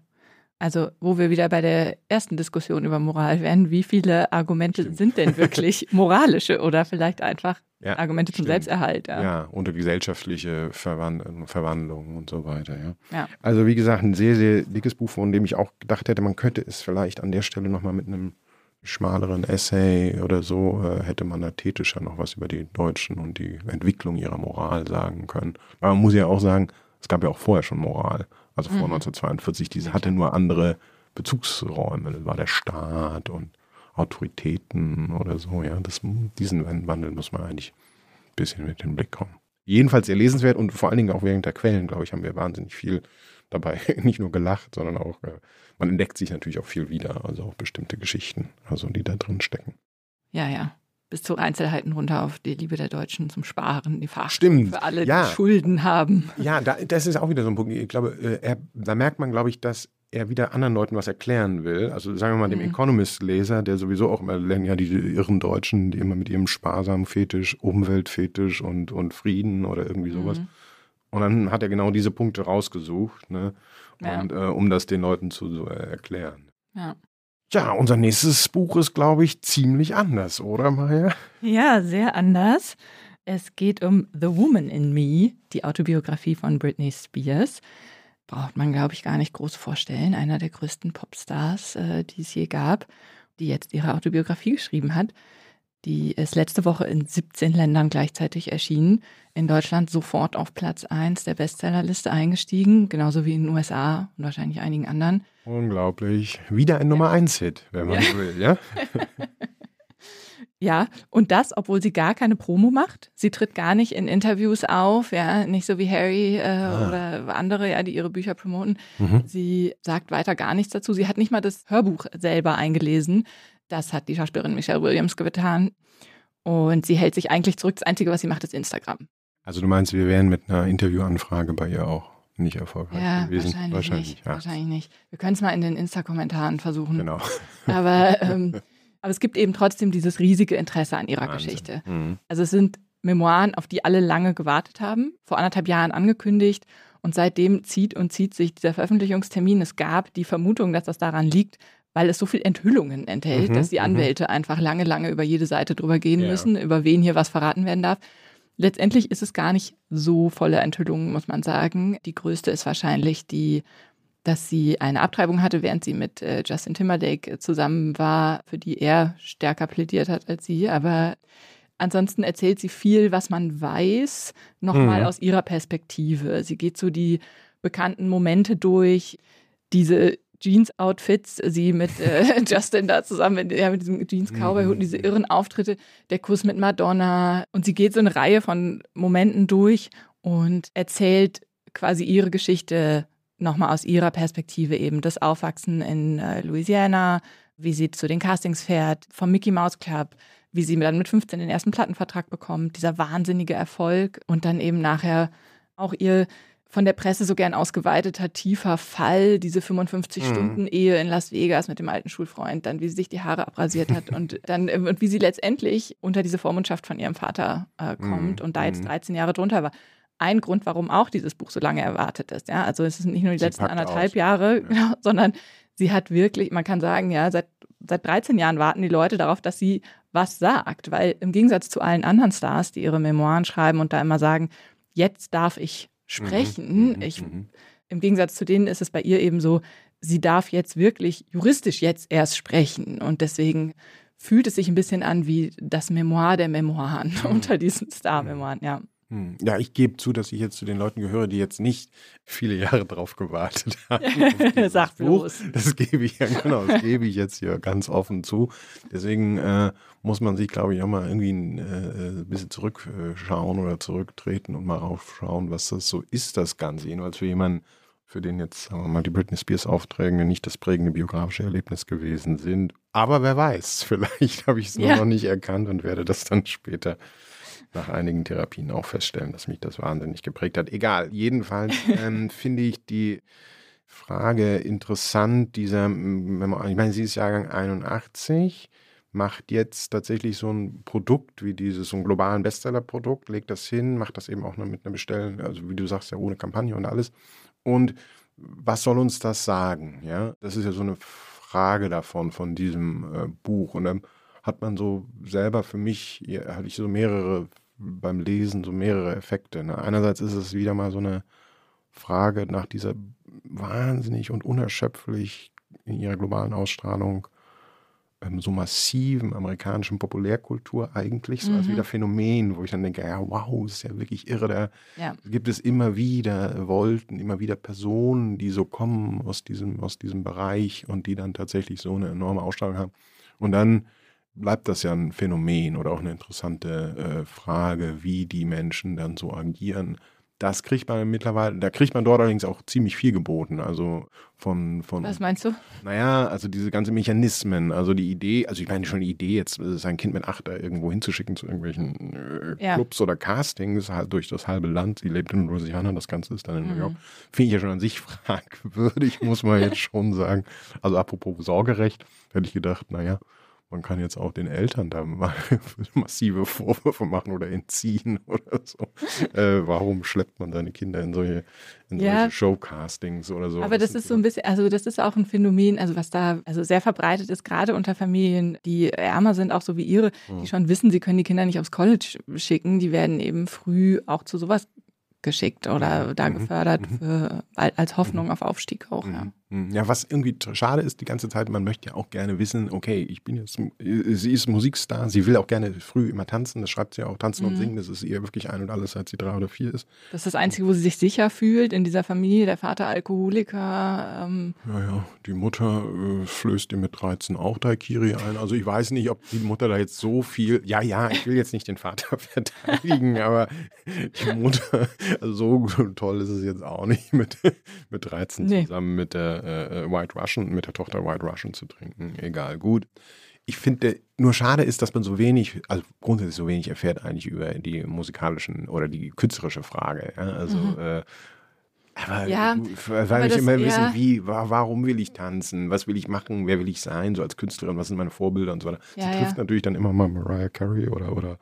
Also, wo wir wieder bei der ersten Diskussion über Moral wären, wie viele Argumente Stimmt. sind denn wirklich moralische oder vielleicht einfach ja, Argumente zum Selbsterhalt? Ja. ja, und gesellschaftliche Verwand Verwandlung und so weiter. Ja. ja. Also, wie gesagt, ein sehr, sehr dickes Buch, von dem ich auch gedacht hätte, man könnte es vielleicht an der Stelle nochmal mit einem schmaleren Essay oder so, äh, hätte man da tätischer noch was über die Deutschen und die Entwicklung ihrer Moral sagen können. Aber man muss ja auch sagen, es gab ja auch vorher schon Moral also vor mhm. 1942, diese hatte nur andere Bezugsräume. Das war der Staat und Autoritäten oder so. Ja, das, diesen Wandel muss man eigentlich ein bisschen mit in den Blick kommen. Jedenfalls sehr lesenswert und vor allen Dingen auch während der Quellen, glaube ich, haben wir wahnsinnig viel dabei. Nicht nur gelacht, sondern auch, äh, man entdeckt sich natürlich auch viel wieder, also auch bestimmte Geschichten, also die da drin stecken. Ja, ja bis zu Einzelheiten runter auf die Liebe der Deutschen zum Sparen, die Verachtung für alle, ja. die Schulden haben. Ja, da, das ist auch wieder so ein Punkt. Ich glaube, äh, er, da merkt man, glaube ich, dass er wieder anderen Leuten was erklären will. Also sagen wir mal dem mhm. Economist-Leser, der sowieso auch immer lernen, ja, diese irren Deutschen, die immer mit ihrem sparsamen Fetisch, Umweltfetisch und, und Frieden oder irgendwie sowas. Mhm. Und dann hat er genau diese Punkte rausgesucht, ne? Und ja. äh, um das den Leuten zu so, äh, erklären. Ja. Ja, unser nächstes Buch ist, glaube ich, ziemlich anders, oder Maya? Ja, sehr anders. Es geht um The Woman in Me, die Autobiografie von Britney Spears. Braucht man, glaube ich, gar nicht groß vorstellen. Einer der größten Popstars, äh, die es je gab, die jetzt ihre Autobiografie geschrieben hat. Die ist letzte Woche in 17 Ländern gleichzeitig erschienen. In Deutschland sofort auf Platz 1 der Bestsellerliste eingestiegen, genauso wie in den USA und wahrscheinlich einigen anderen. Unglaublich. Wieder ein Nummer 1-Hit, wenn man ja. will, ja? Ja, und das, obwohl sie gar keine Promo macht. Sie tritt gar nicht in Interviews auf, ja, nicht so wie Harry äh, ah. oder andere, ja, die ihre Bücher promoten. Mhm. Sie sagt weiter gar nichts dazu. Sie hat nicht mal das Hörbuch selber eingelesen. Das hat die Schauspielerin Michelle Williams getan. Und sie hält sich eigentlich zurück. Das Einzige, was sie macht, ist Instagram. Also du meinst, wir wären mit einer Interviewanfrage bei ihr auch nicht erfolgreich ja, gewesen? Wahrscheinlich, wahrscheinlich nicht. Ja. Wahrscheinlich nicht. Wir können es mal in den Insta-Kommentaren versuchen. Genau. Aber, ähm, aber es gibt eben trotzdem dieses riesige Interesse an ihrer Wahnsinn. Geschichte. Mhm. Also es sind Memoiren, auf die alle lange gewartet haben, vor anderthalb Jahren angekündigt. Und seitdem zieht und zieht sich dieser Veröffentlichungstermin. Es gab die Vermutung, dass das daran liegt, weil es so viel Enthüllungen enthält, mhm, dass die mhm. Anwälte mhm. einfach lange, lange über jede Seite drüber gehen ja. müssen, über wen hier was verraten werden darf. Letztendlich ist es gar nicht so volle Enthüllungen, muss man sagen. Die größte ist wahrscheinlich die, dass sie eine Abtreibung hatte, während sie mit äh, Justin Timberlake zusammen war, für die er stärker plädiert hat als sie. Aber ansonsten erzählt sie viel, was man weiß, nochmal mhm. aus ihrer Perspektive. Sie geht so die bekannten Momente durch, diese Jeans-Outfits, sie mit äh, Justin da zusammen ja, mit diesem Jeans-Cowboy-Hut, diese irren Auftritte, der Kuss mit Madonna. Und sie geht so eine Reihe von Momenten durch und erzählt quasi ihre Geschichte nochmal aus ihrer Perspektive eben. Das Aufwachsen in äh, Louisiana, wie sie zu den Castings fährt, vom Mickey Mouse Club, wie sie dann mit 15 den ersten Plattenvertrag bekommt, dieser wahnsinnige Erfolg und dann eben nachher auch ihr von der Presse so gern ausgeweiteter tiefer Fall, diese 55-Stunden-Ehe mhm. in Las Vegas mit dem alten Schulfreund, dann wie sie sich die Haare abrasiert hat und dann äh, und wie sie letztendlich unter diese Vormundschaft von ihrem Vater äh, kommt mhm. und da jetzt 13 mhm. Jahre drunter war. Ein Grund, warum auch dieses Buch so lange erwartet ist. Ja, also es ist nicht nur die sie letzten anderthalb aus. Jahre, ja. genau, sondern sie hat wirklich, man kann sagen, ja, seit, seit 13 Jahren warten die Leute darauf, dass sie was sagt, weil im Gegensatz zu allen anderen Stars, die ihre Memoiren schreiben und da immer sagen, jetzt darf ich sprechen. Mhm, mhm, ich, mhm. Im Gegensatz zu denen ist es bei ihr eben so, sie darf jetzt wirklich juristisch jetzt erst sprechen. Und deswegen fühlt es sich ein bisschen an wie das Memoir der Memoiren mhm. unter diesen Star-Memoiren, ja. Hm. Ja, ich gebe zu, dass ich jetzt zu den Leuten gehöre, die jetzt nicht viele Jahre drauf gewartet haben. Sag bloß. Das gebe ich ja, genau, das gebe ich jetzt hier ganz offen zu. Deswegen äh, muss man sich, glaube ich, auch mal irgendwie ein äh, bisschen zurückschauen oder zurücktreten und mal aufschauen, was das so ist, das Ganze. Jedenfalls für jemanden, für den jetzt, sagen wir mal, die Britney Spears Aufträge nicht das prägende biografische Erlebnis gewesen sind. Aber wer weiß, vielleicht habe ich es ja. noch nicht erkannt und werde das dann später nach einigen Therapien auch feststellen, dass mich das wahnsinnig geprägt hat. Egal, jedenfalls ähm, finde ich die Frage interessant, dieser, ich meine, sie ist Jahrgang 81, macht jetzt tatsächlich so ein Produkt wie dieses, so ein globalen Bestseller-Produkt, legt das hin, macht das eben auch mit einer Bestellen, also wie du sagst, ja ohne Kampagne und alles. Und was soll uns das sagen? Ja, das ist ja so eine Frage davon, von diesem äh, Buch. Und dann hat man so selber für mich, hatte ich so mehrere beim Lesen so mehrere Effekte. Ne? Einerseits ist es wieder mal so eine Frage nach dieser wahnsinnig und unerschöpflich in ihrer globalen Ausstrahlung ähm, so massiven amerikanischen Populärkultur eigentlich, so mhm. als wieder Phänomen, wo ich dann denke, ja, wow, ist ja wirklich irre. Da ja. gibt es immer wieder Wolten, immer wieder Personen, die so kommen aus diesem, aus diesem Bereich und die dann tatsächlich so eine enorme Ausstrahlung haben. Und dann bleibt das ja ein Phänomen oder auch eine interessante äh, Frage, wie die Menschen dann so agieren. Das kriegt man mittlerweile, da kriegt man dort allerdings auch ziemlich viel geboten. Also von, von. Was meinst du? Naja, also diese ganzen Mechanismen, also die Idee, also ich meine schon die Idee, jetzt sein Kind mit acht da irgendwo hinzuschicken zu irgendwelchen äh, ja. Clubs oder Castings halt durch das halbe Land. Sie lebt in Louisiana, das Ganze ist dann in mhm. New York. Finde ich ja schon an sich fragwürdig, muss man jetzt schon sagen. Also apropos Sorgerecht, hätte ich gedacht, naja, man kann jetzt auch den Eltern da mal massive Vorwürfe machen oder entziehen oder so. Äh, warum schleppt man seine Kinder in solche, in ja. solche Showcastings oder so? Aber das, das ist so ein bisschen, also das ist auch ein Phänomen, also was da also sehr verbreitet ist, gerade unter Familien, die ärmer sind, auch so wie ihre, die hm. schon wissen, sie können die Kinder nicht aufs College schicken, die werden eben früh auch zu sowas geschickt oder da mhm. gefördert mhm. für, als Hoffnung mhm. auf Aufstieg auch. Ja. Mhm. ja, was irgendwie schade ist die ganze Zeit, man möchte ja auch gerne wissen, okay, ich bin jetzt, sie ist Musikstar, sie will auch gerne früh immer tanzen, das schreibt sie ja auch, tanzen mhm. und singen, das ist ihr wirklich ein und alles, seit sie drei oder vier ist. Das ist das Einzige, wo sie sich sicher fühlt in dieser Familie, der Vater Alkoholiker. Ähm. Ja, ja, die Mutter äh, flößt ihr mit 13 auch Daikiri ein, also ich weiß nicht, ob die Mutter da jetzt so viel, ja, ja, ich will jetzt nicht den Vater verteidigen, aber die Mutter, also so toll ist es jetzt auch nicht mit, mit 13 nee. zusammen mit der äh, äh, White Russian, mit der Tochter White Russian zu trinken. Egal, gut. Ich finde, nur schade ist, dass man so wenig, also grundsätzlich so wenig erfährt eigentlich über die musikalischen oder die künstlerische Frage. Ja? Also, mhm. äh, aber ja, weil ich immer wissen, ja. wie, warum will ich tanzen, was will ich machen, wer will ich sein, so als Künstlerin, was sind meine Vorbilder und so weiter. Ja, Sie trifft natürlich dann immer mal Mariah Carey oder, oder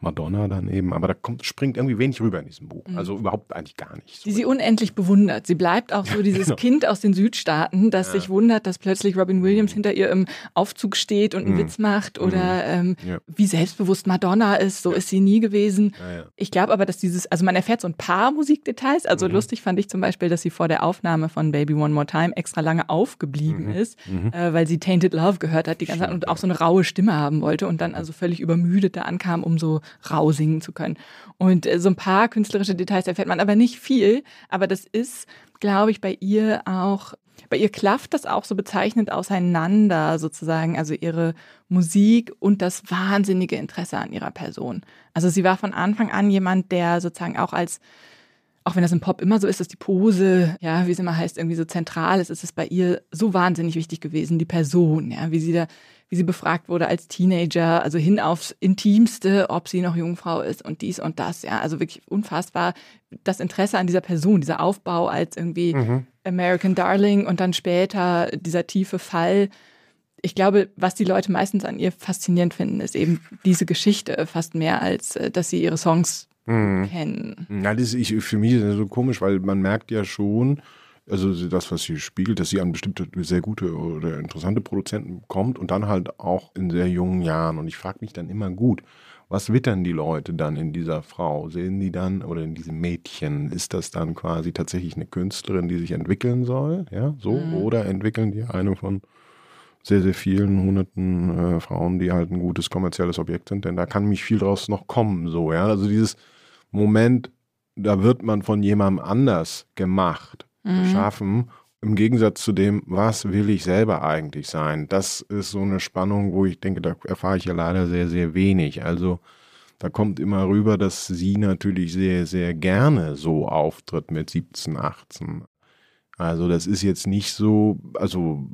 Madonna daneben, aber da kommt, springt irgendwie wenig rüber in diesem Buch. Mhm. Also überhaupt eigentlich gar nicht. Die sie unendlich bewundert. Sie bleibt auch so dieses genau. Kind aus den Südstaaten, das ja. sich wundert, dass plötzlich Robin Williams hinter ihr im Aufzug steht und einen mhm. Witz macht oder mhm. ähm, ja. wie selbstbewusst Madonna ist. So ja. ist sie nie gewesen. Ich glaube aber, dass dieses, also man erfährt so ein paar Musikdetails. Also mhm. lustig fand ich zum Beispiel, dass sie vor der Aufnahme von Baby One More Time extra lange aufgeblieben mhm. ist, mhm. äh, weil sie Tainted Love gehört hat die ganze Zeit und auch so eine raue Stimme haben wollte und dann also völlig übermüdet da ankam, um so rau singen zu können. Und äh, so ein paar künstlerische Details erfährt man, aber nicht viel. Aber das ist glaube ich, bei ihr auch, bei ihr klafft das auch so bezeichnend auseinander, sozusagen, also ihre Musik und das wahnsinnige Interesse an ihrer Person. Also sie war von Anfang an jemand, der sozusagen auch als auch wenn das im Pop immer so ist, dass die Pose, ja, wie es immer heißt, irgendwie so zentral ist, ist es bei ihr so wahnsinnig wichtig gewesen, die Person, ja, wie sie da wie sie befragt wurde als Teenager, also hin aufs Intimste, ob sie noch Jungfrau ist und dies und das. Ja, also wirklich unfassbar das Interesse an dieser Person, dieser Aufbau als irgendwie mhm. American Darling und dann später dieser tiefe Fall. Ich glaube, was die Leute meistens an ihr faszinierend finden, ist eben diese Geschichte fast mehr als, äh, dass sie ihre Songs mhm. kennen. Ja, das ist für mich so komisch, weil man merkt ja schon, also das, was sie spiegelt, dass sie an bestimmte sehr gute oder interessante Produzenten kommt und dann halt auch in sehr jungen Jahren. Und ich frage mich dann immer gut, was wittern die Leute dann in dieser Frau? Sehen die dann oder in diesem Mädchen, ist das dann quasi tatsächlich eine Künstlerin, die sich entwickeln soll? Ja, so? Mhm. Oder entwickeln die eine von sehr, sehr vielen hunderten äh, Frauen, die halt ein gutes kommerzielles Objekt sind? Denn da kann mich viel draus noch kommen, so, ja. Also dieses Moment, da wird man von jemandem anders gemacht mhm. geschaffen. Im Gegensatz zu dem, was will ich selber eigentlich sein? Das ist so eine Spannung, wo ich denke, da erfahre ich ja leider sehr, sehr wenig. Also da kommt immer rüber, dass sie natürlich sehr, sehr gerne so auftritt mit 17, 18. Also das ist jetzt nicht so, also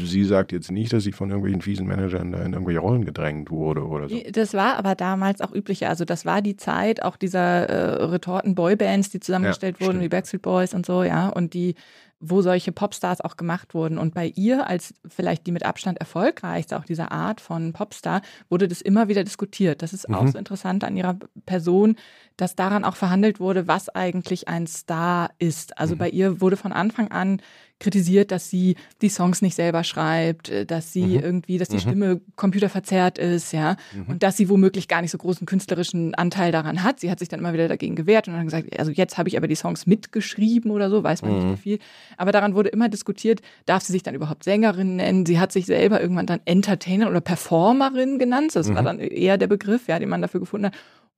sie sagt jetzt nicht, dass sie von irgendwelchen fiesen Managern da in irgendwelche Rollen gedrängt wurde oder so. Das war aber damals auch üblicher. Also das war die Zeit auch dieser äh, Retorten-Boybands, die zusammengestellt ja, wurden, wie Backstreet Boys und so, ja. Und die wo solche Popstars auch gemacht wurden. Und bei ihr, als vielleicht die mit Abstand erfolgreichste auch dieser Art von Popstar, wurde das immer wieder diskutiert. Das ist mhm. auch so interessant an ihrer Person, dass daran auch verhandelt wurde, was eigentlich ein Star ist. Also mhm. bei ihr wurde von Anfang an kritisiert, dass sie die Songs nicht selber schreibt, äh, dass sie mhm. irgendwie, dass die mhm. Stimme computerverzerrt ist, ja, mhm. und dass sie womöglich gar nicht so großen künstlerischen Anteil daran hat. Sie hat sich dann immer wieder dagegen gewehrt und dann gesagt, also jetzt habe ich aber die Songs mitgeschrieben oder so, weiß man nicht wie mhm. viel. Aber daran wurde immer diskutiert, darf sie sich dann überhaupt Sängerin nennen? Sie hat sich selber irgendwann dann Entertainer oder Performerin genannt. Das war mhm. dann eher der Begriff, ja, den man dafür gefunden hat.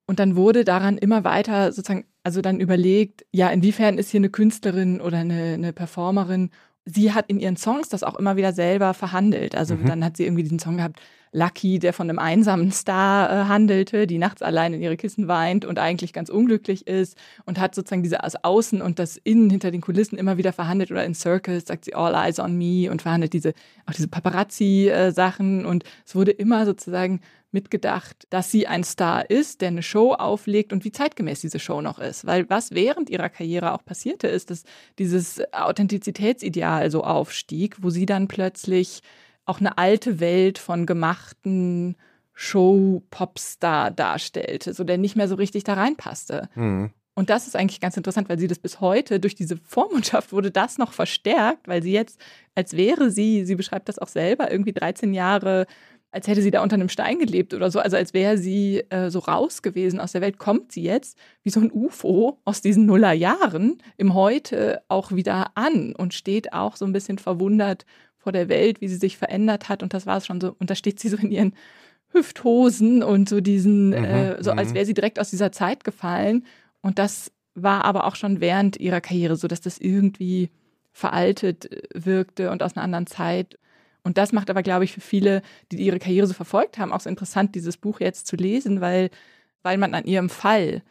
Und dann wurde daran immer weiter sozusagen, also dann überlegt, ja, inwiefern ist hier eine Künstlerin oder eine, eine Performerin. Sie hat in ihren Songs das auch immer wieder selber verhandelt. Also mhm. dann hat sie irgendwie diesen Song gehabt, Lucky, der von einem einsamen Star äh, handelte, die nachts allein in ihre Kissen weint und eigentlich ganz unglücklich ist und hat sozusagen diese das Außen und das Innen hinter den Kulissen immer wieder verhandelt oder in Circles sagt sie All Eyes on Me und verhandelt diese auch diese Paparazzi-Sachen und es wurde immer sozusagen mitgedacht, dass sie ein Star ist, der eine Show auflegt und wie zeitgemäß diese Show noch ist. Weil was während ihrer Karriere auch passierte, ist, dass dieses Authentizitätsideal so aufstieg, wo sie dann plötzlich auch eine alte Welt von gemachten Show-Popstar darstellte, so der nicht mehr so richtig da reinpasste. Mhm. Und das ist eigentlich ganz interessant, weil sie das bis heute durch diese Vormundschaft wurde das noch verstärkt, weil sie jetzt, als wäre sie, sie beschreibt das auch selber, irgendwie 13 Jahre als hätte sie da unter einem Stein gelebt oder so, also als wäre sie äh, so raus gewesen aus der Welt, kommt sie jetzt wie so ein UFO aus diesen Nullerjahren im Heute auch wieder an und steht auch so ein bisschen verwundert vor der Welt, wie sie sich verändert hat. Und das war es schon so, und da steht sie so in ihren Hüfthosen und so diesen, mhm, äh, so als mhm. wäre sie direkt aus dieser Zeit gefallen. Und das war aber auch schon während ihrer Karriere so, dass das irgendwie veraltet wirkte und aus einer anderen Zeit und das macht aber, glaube ich, für viele, die ihre Karriere so verfolgt haben, auch so interessant, dieses Buch jetzt zu lesen, weil, weil man an ihrem Fall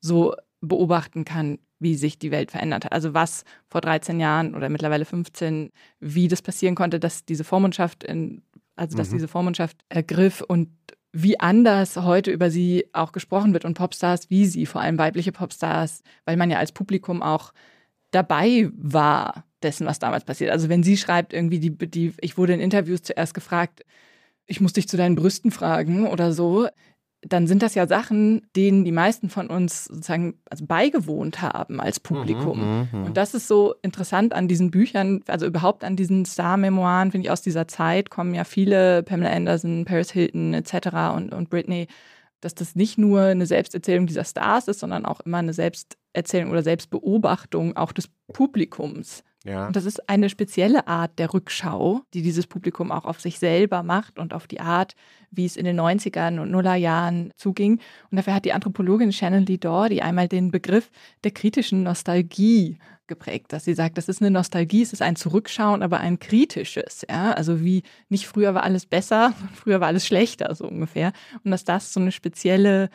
so beobachten kann, wie sich die Welt verändert hat. Also was vor 13 Jahren oder mittlerweile 15, wie das passieren konnte, dass diese Vormundschaft, in, also dass mhm. diese Vormundschaft ergriff und wie anders heute über sie auch gesprochen wird und Popstars wie sie, vor allem weibliche Popstars, weil man ja als Publikum auch dabei war dessen, was damals passiert. Also wenn sie schreibt, irgendwie, die, die, ich wurde in Interviews zuerst gefragt, ich muss dich zu deinen Brüsten fragen oder so, dann sind das ja Sachen, denen die meisten von uns sozusagen also beigewohnt haben als Publikum. Mhm, mhm, mhm. und das ist so interessant an diesen Büchern, also überhaupt an diesen Star-Memoiren, finde ich, aus dieser Zeit kommen ja viele, Pamela Anderson, Paris Hilton etc. und, und Britney, dass das nicht nur eine Selbsterzählung dieser Stars ist, sondern auch immer eine Selbsterzählung oder Selbstbeobachtung auch des Publikums. Ja. Und das ist eine spezielle Art der Rückschau, die dieses Publikum auch auf sich selber macht und auf die Art, wie es in den 90ern und Nullerjahren zuging. Und dafür hat die Anthropologin Shannon Lee Dorr, die einmal den Begriff der kritischen Nostalgie geprägt, dass sie sagt, das ist eine Nostalgie, es ist ein Zurückschauen, aber ein kritisches, ja, also wie nicht früher war alles besser, früher war alles schlechter, so ungefähr. Und dass das so eine spezielle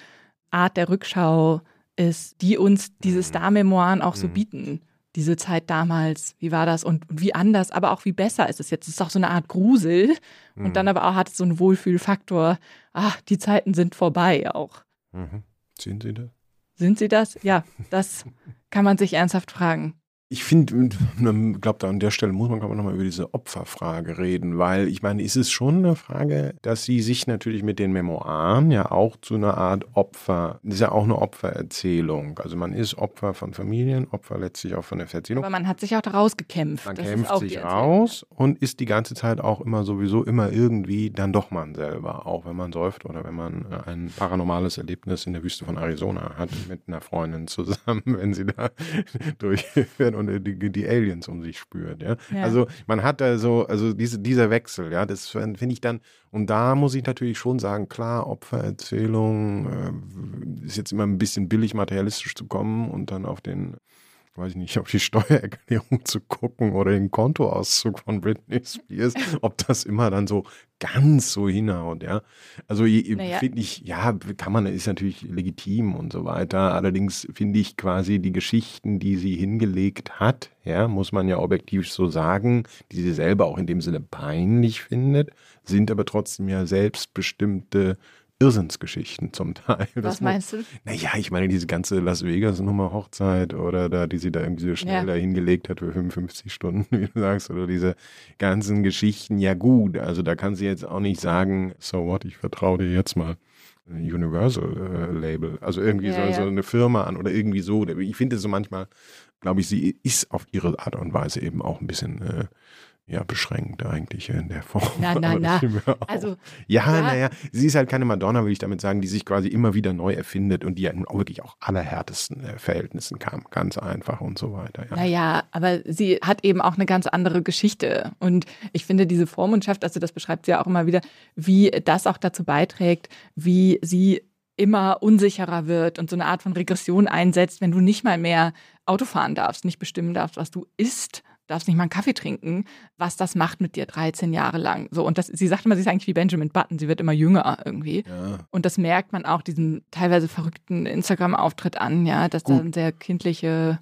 Art der Rückschau ist, die uns diese Star-Memoiren auch so mhm. bieten. Diese Zeit damals, wie war das und wie anders, aber auch wie besser ist es jetzt. Es ist auch so eine Art Grusel und dann mhm. aber auch hat es so einen Wohlfühlfaktor. Ach, die Zeiten sind vorbei auch. Mhm. Sind sie das? Sind sie das? Ja, das kann man sich ernsthaft fragen. Ich finde, ich glaube, an der Stelle muss man nochmal über diese Opferfrage reden, weil ich meine, ist es schon eine Frage, dass sie sich natürlich mit den Memoiren ja auch zu einer Art Opfer, das ist ja auch eine Opfererzählung. Also man ist Opfer von Familien, Opfer letztlich auch von der Erzählung. Aber man hat sich auch daraus gekämpft. Man das kämpft sich raus und ist die ganze Zeit auch immer sowieso immer irgendwie dann doch man selber, auch wenn man säuft oder wenn man ein paranormales Erlebnis in der Wüste von Arizona hat mit einer Freundin zusammen, wenn sie da durchführen und die, die Aliens um sich spürt. Ja? ja? Also man hat da so, also diese, dieser Wechsel, ja, das finde ich dann, und da muss ich natürlich schon sagen, klar, Opfererzählung äh, ist jetzt immer ein bisschen billig materialistisch zu kommen und dann auf den weiß ich nicht, auf die Steuererklärung zu gucken oder den Kontoauszug von Britney Spears, ob das immer dann so ganz so hinhaut, ja. Also naja. finde ich, ja, kann man, ist natürlich legitim und so weiter. Allerdings finde ich quasi die Geschichten, die sie hingelegt hat, ja, muss man ja objektiv so sagen, die sie selber auch in dem Sinne peinlich findet, sind aber trotzdem ja selbstbestimmte Irrsinnsgeschichten zum Teil. Was das meinst du? Naja, ich meine, diese ganze Las Vegas-Nummer Hochzeit oder da, die sie da irgendwie so schnell ja. hingelegt hat für 55 Stunden, wie du sagst, oder diese ganzen Geschichten, ja gut, also da kann sie jetzt auch nicht sagen, so what, ich vertraue dir jetzt mal. Universal äh, Label, also irgendwie ja, so, ja. so, eine Firma an oder irgendwie so. Ich finde so manchmal, glaube ich, sie ist auf ihre Art und Weise eben auch ein bisschen äh, ja beschränkt eigentlich in der Form. Na, na, na. Also, ja, ja. naja, sie ist halt keine Madonna, will ich damit sagen, die sich quasi immer wieder neu erfindet und die ja auch wirklich auch allerhärtesten äh, Verhältnissen kam. Ganz einfach und so weiter. Ja. Naja, aber sie hat eben auch eine ganz andere Geschichte. Und ich finde diese Vormundschaft, also das beschreibt sie ja auch immer wieder, wie das auch dazu beiträgt, wie sie immer unsicherer wird und so eine Art von Regression einsetzt, wenn du nicht mal mehr Auto fahren darfst, nicht bestimmen darfst, was du isst darfst nicht mal einen Kaffee trinken, was das macht mit dir 13 Jahre lang. So, und das, sie sagt immer, sie ist eigentlich wie Benjamin Button, sie wird immer jünger irgendwie. Ja. Und das merkt man auch diesen teilweise verrückten Instagram-Auftritt an, ja, dass Gut. da ein sehr kindliche.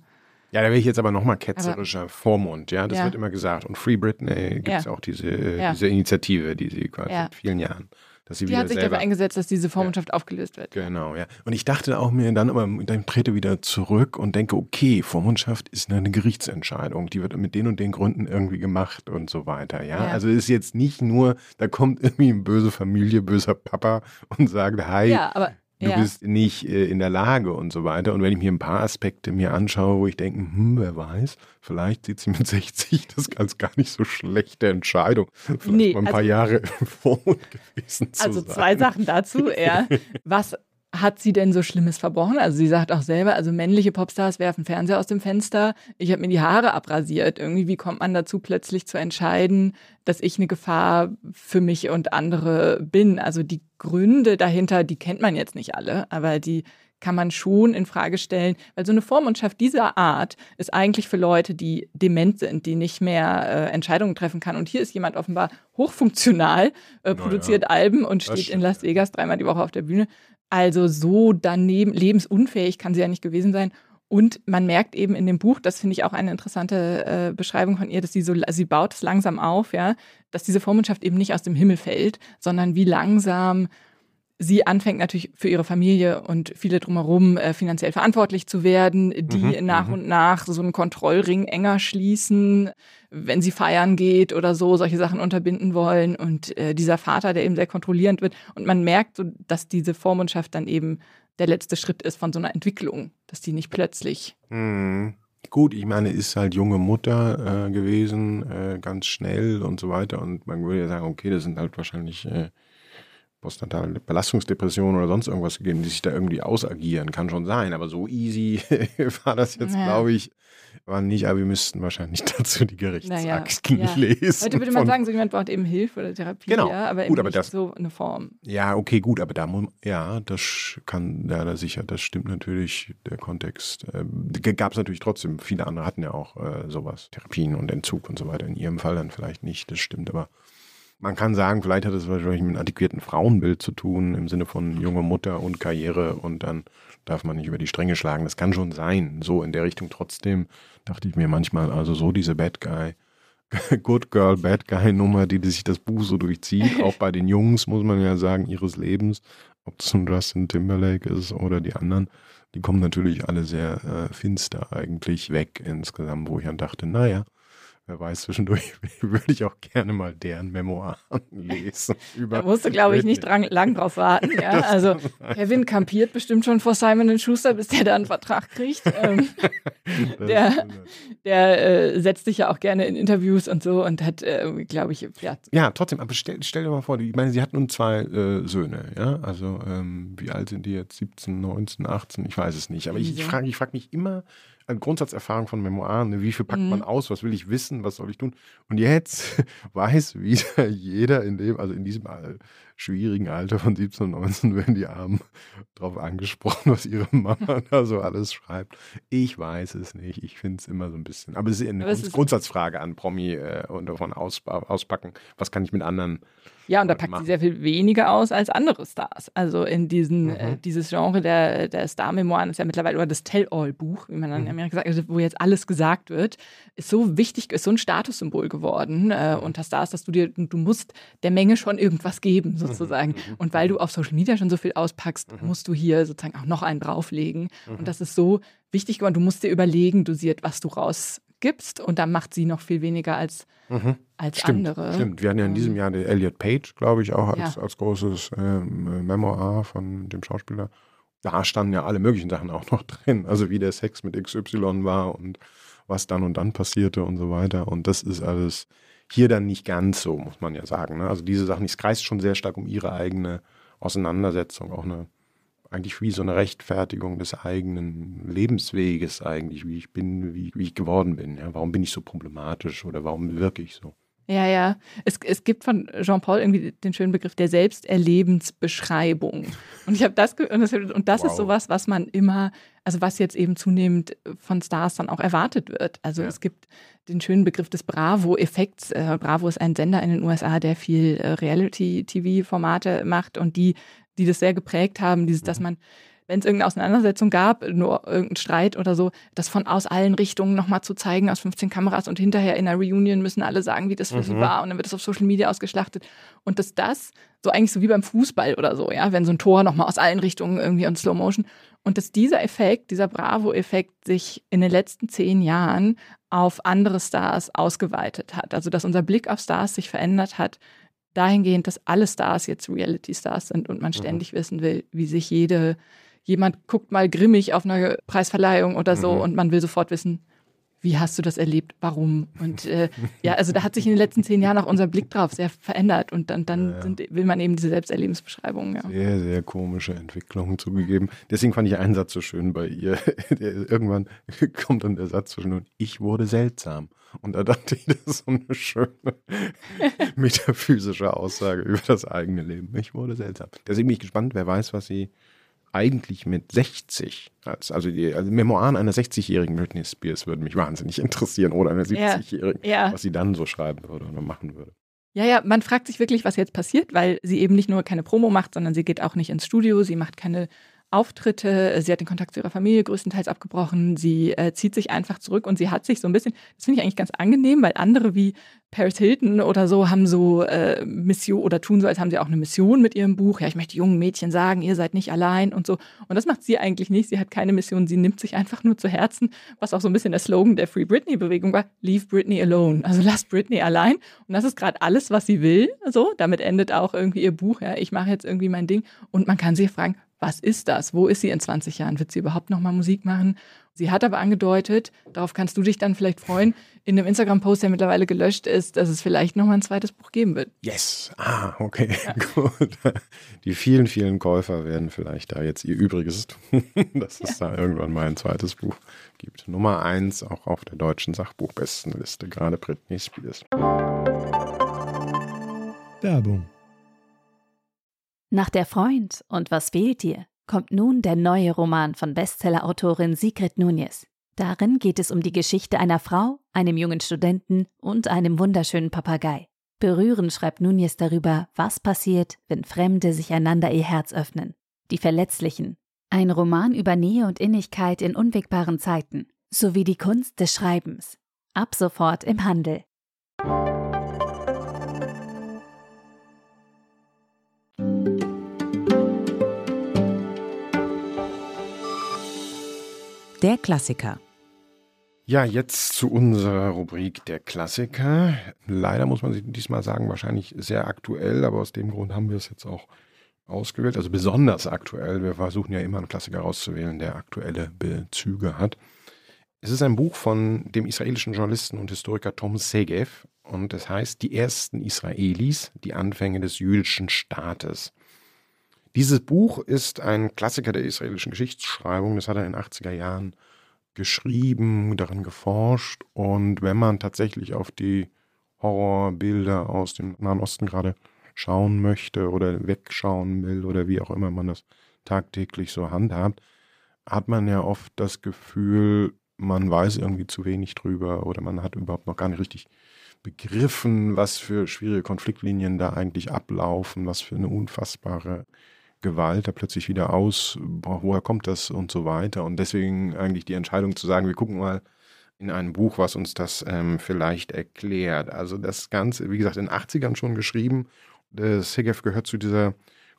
Ja, da will ich jetzt aber nochmal ketzerischer aber, Vormund, ja, das ja. wird immer gesagt. Und Free Britney gibt es ja. auch diese, äh, diese Initiative, die sie quasi seit vielen Jahren dass sie die wieder hat sich selber, dafür eingesetzt, dass diese Vormundschaft ja, aufgelöst wird. Genau, ja. Und ich dachte auch mir dann immer, dann trete wieder zurück und denke, okay, Vormundschaft ist eine Gerichtsentscheidung, die wird mit den und den Gründen irgendwie gemacht und so weiter, ja. ja. Also ist jetzt nicht nur, da kommt irgendwie eine böse Familie, böser Papa und sagt, hi, ja, aber du ja. bist nicht äh, in der Lage und so weiter. Und wenn ich mir ein paar Aspekte mir anschaue, wo ich denke, hm, wer weiß, vielleicht sieht sie mit 60 das als gar nicht so schlechte Entscheidung. Vielleicht nee, mal ein paar also, Jahre vor gewesen zu Also zwei Sachen dazu. Ja. Was hat sie denn so Schlimmes verbrochen? Also sie sagt auch selber, also männliche Popstars werfen Fernseher aus dem Fenster. Ich habe mir die Haare abrasiert. Irgendwie, wie kommt man dazu, plötzlich zu entscheiden, dass ich eine Gefahr für mich und andere bin? Also die Gründe dahinter, die kennt man jetzt nicht alle, aber die kann man schon in Frage stellen, weil so eine Vormundschaft dieser Art ist eigentlich für Leute, die dement sind, die nicht mehr äh, Entscheidungen treffen kann. Und hier ist jemand offenbar hochfunktional, äh, produziert ja, Alben und steht in Las Vegas dreimal die Woche auf der Bühne. Also so daneben, lebensunfähig kann sie ja nicht gewesen sein. Und man merkt eben in dem Buch, das finde ich auch eine interessante äh, Beschreibung von ihr, dass sie so, sie baut es langsam auf, ja, dass diese Vormundschaft eben nicht aus dem Himmel fällt, sondern wie langsam sie anfängt natürlich für ihre Familie und viele drumherum äh, finanziell verantwortlich zu werden, die mhm, nach mhm. und nach so einen Kontrollring enger schließen, wenn sie feiern geht oder so, solche Sachen unterbinden wollen und äh, dieser Vater, der eben sehr kontrollierend wird und man merkt so, dass diese Vormundschaft dann eben der letzte Schritt ist von so einer Entwicklung, dass die nicht plötzlich mhm. Gut, ich meine, ist halt junge Mutter äh, gewesen, äh, ganz schnell und so weiter. Und man würde ja sagen, okay, das sind halt wahrscheinlich äh, postnatale Belastungsdepression oder sonst irgendwas gegeben, die sich da irgendwie ausagieren. Kann schon sein, aber so easy war das jetzt, ja. glaube ich, aber nicht, aber wir müssten wahrscheinlich dazu die Gerichtsakten naja, ja. lesen. Heute würde man sagen, so jemand braucht eben Hilfe oder Therapie, genau. ja, aber gut, aber nicht das, so eine Form. Ja, okay, gut, aber da muss ja, das kann, ja, da sicher, das stimmt natürlich, der Kontext. Ähm, Gab es natürlich trotzdem, viele andere hatten ja auch äh, sowas, Therapien und Entzug und so weiter. In ihrem Fall dann vielleicht nicht, das stimmt, aber man kann sagen, vielleicht hat es wahrscheinlich mit einem antiquierten Frauenbild zu tun, im Sinne von junge Mutter und Karriere und dann darf man nicht über die Stränge schlagen. Das kann schon sein, so in der Richtung. Trotzdem dachte ich mir manchmal, also so diese Bad Guy, Good Girl, Bad Guy Nummer, die, die sich das Buch so durchzieht, auch bei den Jungs, muss man ja sagen, ihres Lebens, ob es ein Justin Timberlake ist oder die anderen, die kommen natürlich alle sehr äh, finster eigentlich weg insgesamt, wo ich dann dachte, naja, wer weiß, zwischendurch würde ich auch gerne mal deren Memoiren lesen. da musst du, glaube ich, nicht dran, lang drauf warten. Ja? Also Kevin kampiert bestimmt schon vor Simon Schuster, bis der da einen Vertrag kriegt. Ähm, der der äh, setzt sich ja auch gerne in Interviews und so und hat, äh, glaube ich, ja. Ja, trotzdem, aber stell, stell, dir mal vor, ich meine, sie hat nun zwei äh, Söhne, ja, also ähm, wie alt sind die jetzt? 17, 19, 18? Ich weiß es nicht, aber ich, ich frage ich frag mich immer, eine Grundsatzerfahrung von Memoiren. Ne? Wie viel packt mhm. man aus? Was will ich wissen? Was soll ich tun? Und jetzt weiß wieder jeder in dem, also in diesem schwierigen Alter von 17 und 19 werden die Armen darauf angesprochen, was ihre Mama da so alles schreibt. Ich weiß es nicht. Ich finde es immer so ein bisschen. Aber es ist eine Grund, Grundsatzfrage an Promi äh, und davon aus, auspacken. Was kann ich mit anderen ja, und da packt machen. sie sehr viel weniger aus als andere Stars. Also in diesen, äh, mhm. äh, dieses Genre der, der Star-Memoiren ist ja mittlerweile, oder das Tell-All-Buch, wie man dann mhm. in Amerika sagt, also wo jetzt alles gesagt wird, ist so wichtig, ist so ein Statussymbol geworden äh, mhm. unter Stars, dass du dir, du musst der Menge schon irgendwas geben, mhm. Sozusagen. Mhm. Und weil du auf Social Media schon so viel auspackst, mhm. musst du hier sozusagen auch noch einen drauflegen. Und das ist so wichtig geworden. Du musst dir überlegen, dosiert, was du rausgibst. Und dann macht sie noch viel weniger als mhm als stimmt, andere. Stimmt, wir hatten ja in diesem ähm, Jahr den Elliot Page, glaube ich, auch als, ja. als großes ähm, Memoir von dem Schauspieler. Da standen ja alle möglichen Sachen auch noch drin, also wie der Sex mit XY war und was dann und dann passierte und so weiter. Und das ist alles hier dann nicht ganz so, muss man ja sagen. Ne? Also diese Sachen, es kreist schon sehr stark um ihre eigene Auseinandersetzung, auch eine eigentlich wie so eine Rechtfertigung des eigenen Lebensweges eigentlich, wie ich bin, wie, wie ich geworden bin. Ja? Warum bin ich so problematisch oder warum wirke ich so? Ja, ja. Es, es gibt von Jean-Paul irgendwie den schönen Begriff der Selbsterlebensbeschreibung. Und ich habe das, und das, und das wow. ist sowas, was man immer, also was jetzt eben zunehmend von Stars dann auch erwartet wird. Also ja. es gibt den schönen Begriff des Bravo-Effekts. Äh, Bravo ist ein Sender in den USA, der viel äh, Reality-TV-Formate macht und die, die das sehr geprägt haben, dieses, dass mhm. man wenn es irgendeine Auseinandersetzung gab, nur irgendeinen Streit oder so, das von aus allen Richtungen nochmal zu zeigen, aus 15 Kameras und hinterher in der Reunion müssen alle sagen, wie das für mhm. sie war und dann wird es auf Social Media ausgeschlachtet. Und dass das, so eigentlich so wie beim Fußball oder so, ja, wenn so ein Tor nochmal aus allen Richtungen irgendwie in Slow Motion und dass dieser Effekt, dieser Bravo-Effekt sich in den letzten zehn Jahren auf andere Stars ausgeweitet hat. Also dass unser Blick auf Stars sich verändert hat, dahingehend, dass alle Stars jetzt Reality-Stars sind und man mhm. ständig mhm. wissen will, wie sich jede jemand guckt mal grimmig auf eine Preisverleihung oder so mhm. und man will sofort wissen, wie hast du das erlebt? Warum? Und äh, ja, also da hat sich in den letzten zehn Jahren auch unser Blick drauf sehr verändert und dann, dann ja, Sind, will man eben diese Selbsterlebensbeschreibungen. Ja. Sehr, sehr komische Entwicklungen zugegeben. Deswegen fand ich einen Satz so schön bei ihr. Irgendwann kommt dann der Satz zwischen und ich wurde seltsam. Und da dachte ich, das ist so eine schöne metaphysische Aussage über das eigene Leben. Ich wurde seltsam. Deswegen bin ich gespannt, wer weiß, was sie eigentlich mit 60, als, also die also Memoiren einer 60-jährigen Britney Spears würden mich wahnsinnig interessieren oder einer 70-jährigen, ja, ja. was sie dann so schreiben würde oder machen würde. Ja, ja, man fragt sich wirklich, was jetzt passiert, weil sie eben nicht nur keine Promo macht, sondern sie geht auch nicht ins Studio, sie macht keine Auftritte. Sie hat den Kontakt zu ihrer Familie größtenteils abgebrochen. Sie äh, zieht sich einfach zurück und sie hat sich so ein bisschen, das finde ich eigentlich ganz angenehm, weil andere wie Paris Hilton oder so haben so äh, Mission oder tun so, als haben sie auch eine Mission mit ihrem Buch. Ja, ich möchte jungen Mädchen sagen, ihr seid nicht allein und so. Und das macht sie eigentlich nicht. Sie hat keine Mission. Sie nimmt sich einfach nur zu Herzen, was auch so ein bisschen der Slogan der Free Britney-Bewegung war: Leave Britney alone. Also lasst Britney allein. Und das ist gerade alles, was sie will. So, damit endet auch irgendwie ihr Buch. Ja, ich mache jetzt irgendwie mein Ding. Und man kann sich fragen, was ist das? Wo ist sie in 20 Jahren? Wird sie überhaupt nochmal Musik machen? Sie hat aber angedeutet, darauf kannst du dich dann vielleicht freuen, in einem Instagram-Post, der mittlerweile gelöscht ist, dass es vielleicht nochmal ein zweites Buch geben wird. Yes. Ah, okay. Ja. Gut. Die vielen, vielen Käufer werden vielleicht da jetzt ihr Übriges tun, dass es ja. da irgendwann mal ein zweites Buch gibt. Nummer eins auch auf der deutschen Sachbuchbestenliste, gerade Britney Spears. Werbung. Nach der Freund und was fehlt dir? kommt nun der neue Roman von Bestsellerautorin Sigrid Nunez. Darin geht es um die Geschichte einer Frau, einem jungen Studenten und einem wunderschönen Papagei. Berührend schreibt Nunez darüber, was passiert, wenn Fremde sich einander ihr Herz öffnen. Die Verletzlichen. Ein Roman über Nähe und Innigkeit in unwegbaren Zeiten, sowie die Kunst des Schreibens. Ab sofort im Handel. Der Klassiker. Ja, jetzt zu unserer Rubrik der Klassiker. Leider muss man sich diesmal sagen, wahrscheinlich sehr aktuell, aber aus dem Grund haben wir es jetzt auch ausgewählt. Also besonders aktuell. Wir versuchen ja immer einen Klassiker rauszuwählen, der aktuelle Bezüge hat. Es ist ein Buch von dem israelischen Journalisten und Historiker Tom Segev und es heißt Die ersten Israelis, die Anfänge des jüdischen Staates. Dieses Buch ist ein Klassiker der israelischen Geschichtsschreibung. Das hat er in den 80er Jahren geschrieben, darin geforscht. Und wenn man tatsächlich auf die Horrorbilder aus dem Nahen Osten gerade schauen möchte oder wegschauen will oder wie auch immer man das tagtäglich so handhabt, hat man ja oft das Gefühl, man weiß irgendwie zu wenig drüber oder man hat überhaupt noch gar nicht richtig begriffen, was für schwierige Konfliktlinien da eigentlich ablaufen, was für eine unfassbare Gewalt da plötzlich wieder aus, woher kommt das und so weiter. Und deswegen eigentlich die Entscheidung zu sagen, wir gucken mal in ein Buch, was uns das ähm, vielleicht erklärt. Also das Ganze, wie gesagt, in den 80ern schon geschrieben. Segev gehört zu dieser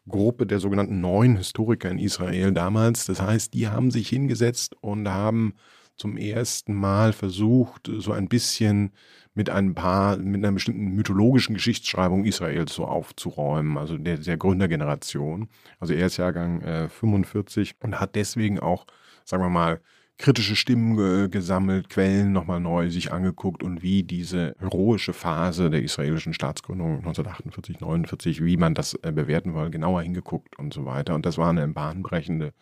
Gruppe der sogenannten neuen Historiker in Israel damals. Das heißt, die haben sich hingesetzt und haben zum ersten Mal versucht, so ein bisschen mit ein paar, mit einer bestimmten mythologischen Geschichtsschreibung Israels so aufzuräumen, also der, der Gründergeneration. Also er ist Jahrgang äh, 45 und hat deswegen auch, sagen wir mal, kritische Stimmen äh, gesammelt, Quellen nochmal neu sich angeguckt und wie diese heroische Phase der israelischen Staatsgründung 1948, 49, wie man das äh, bewerten will, genauer hingeguckt und so weiter. Und das war eine bahnbrechende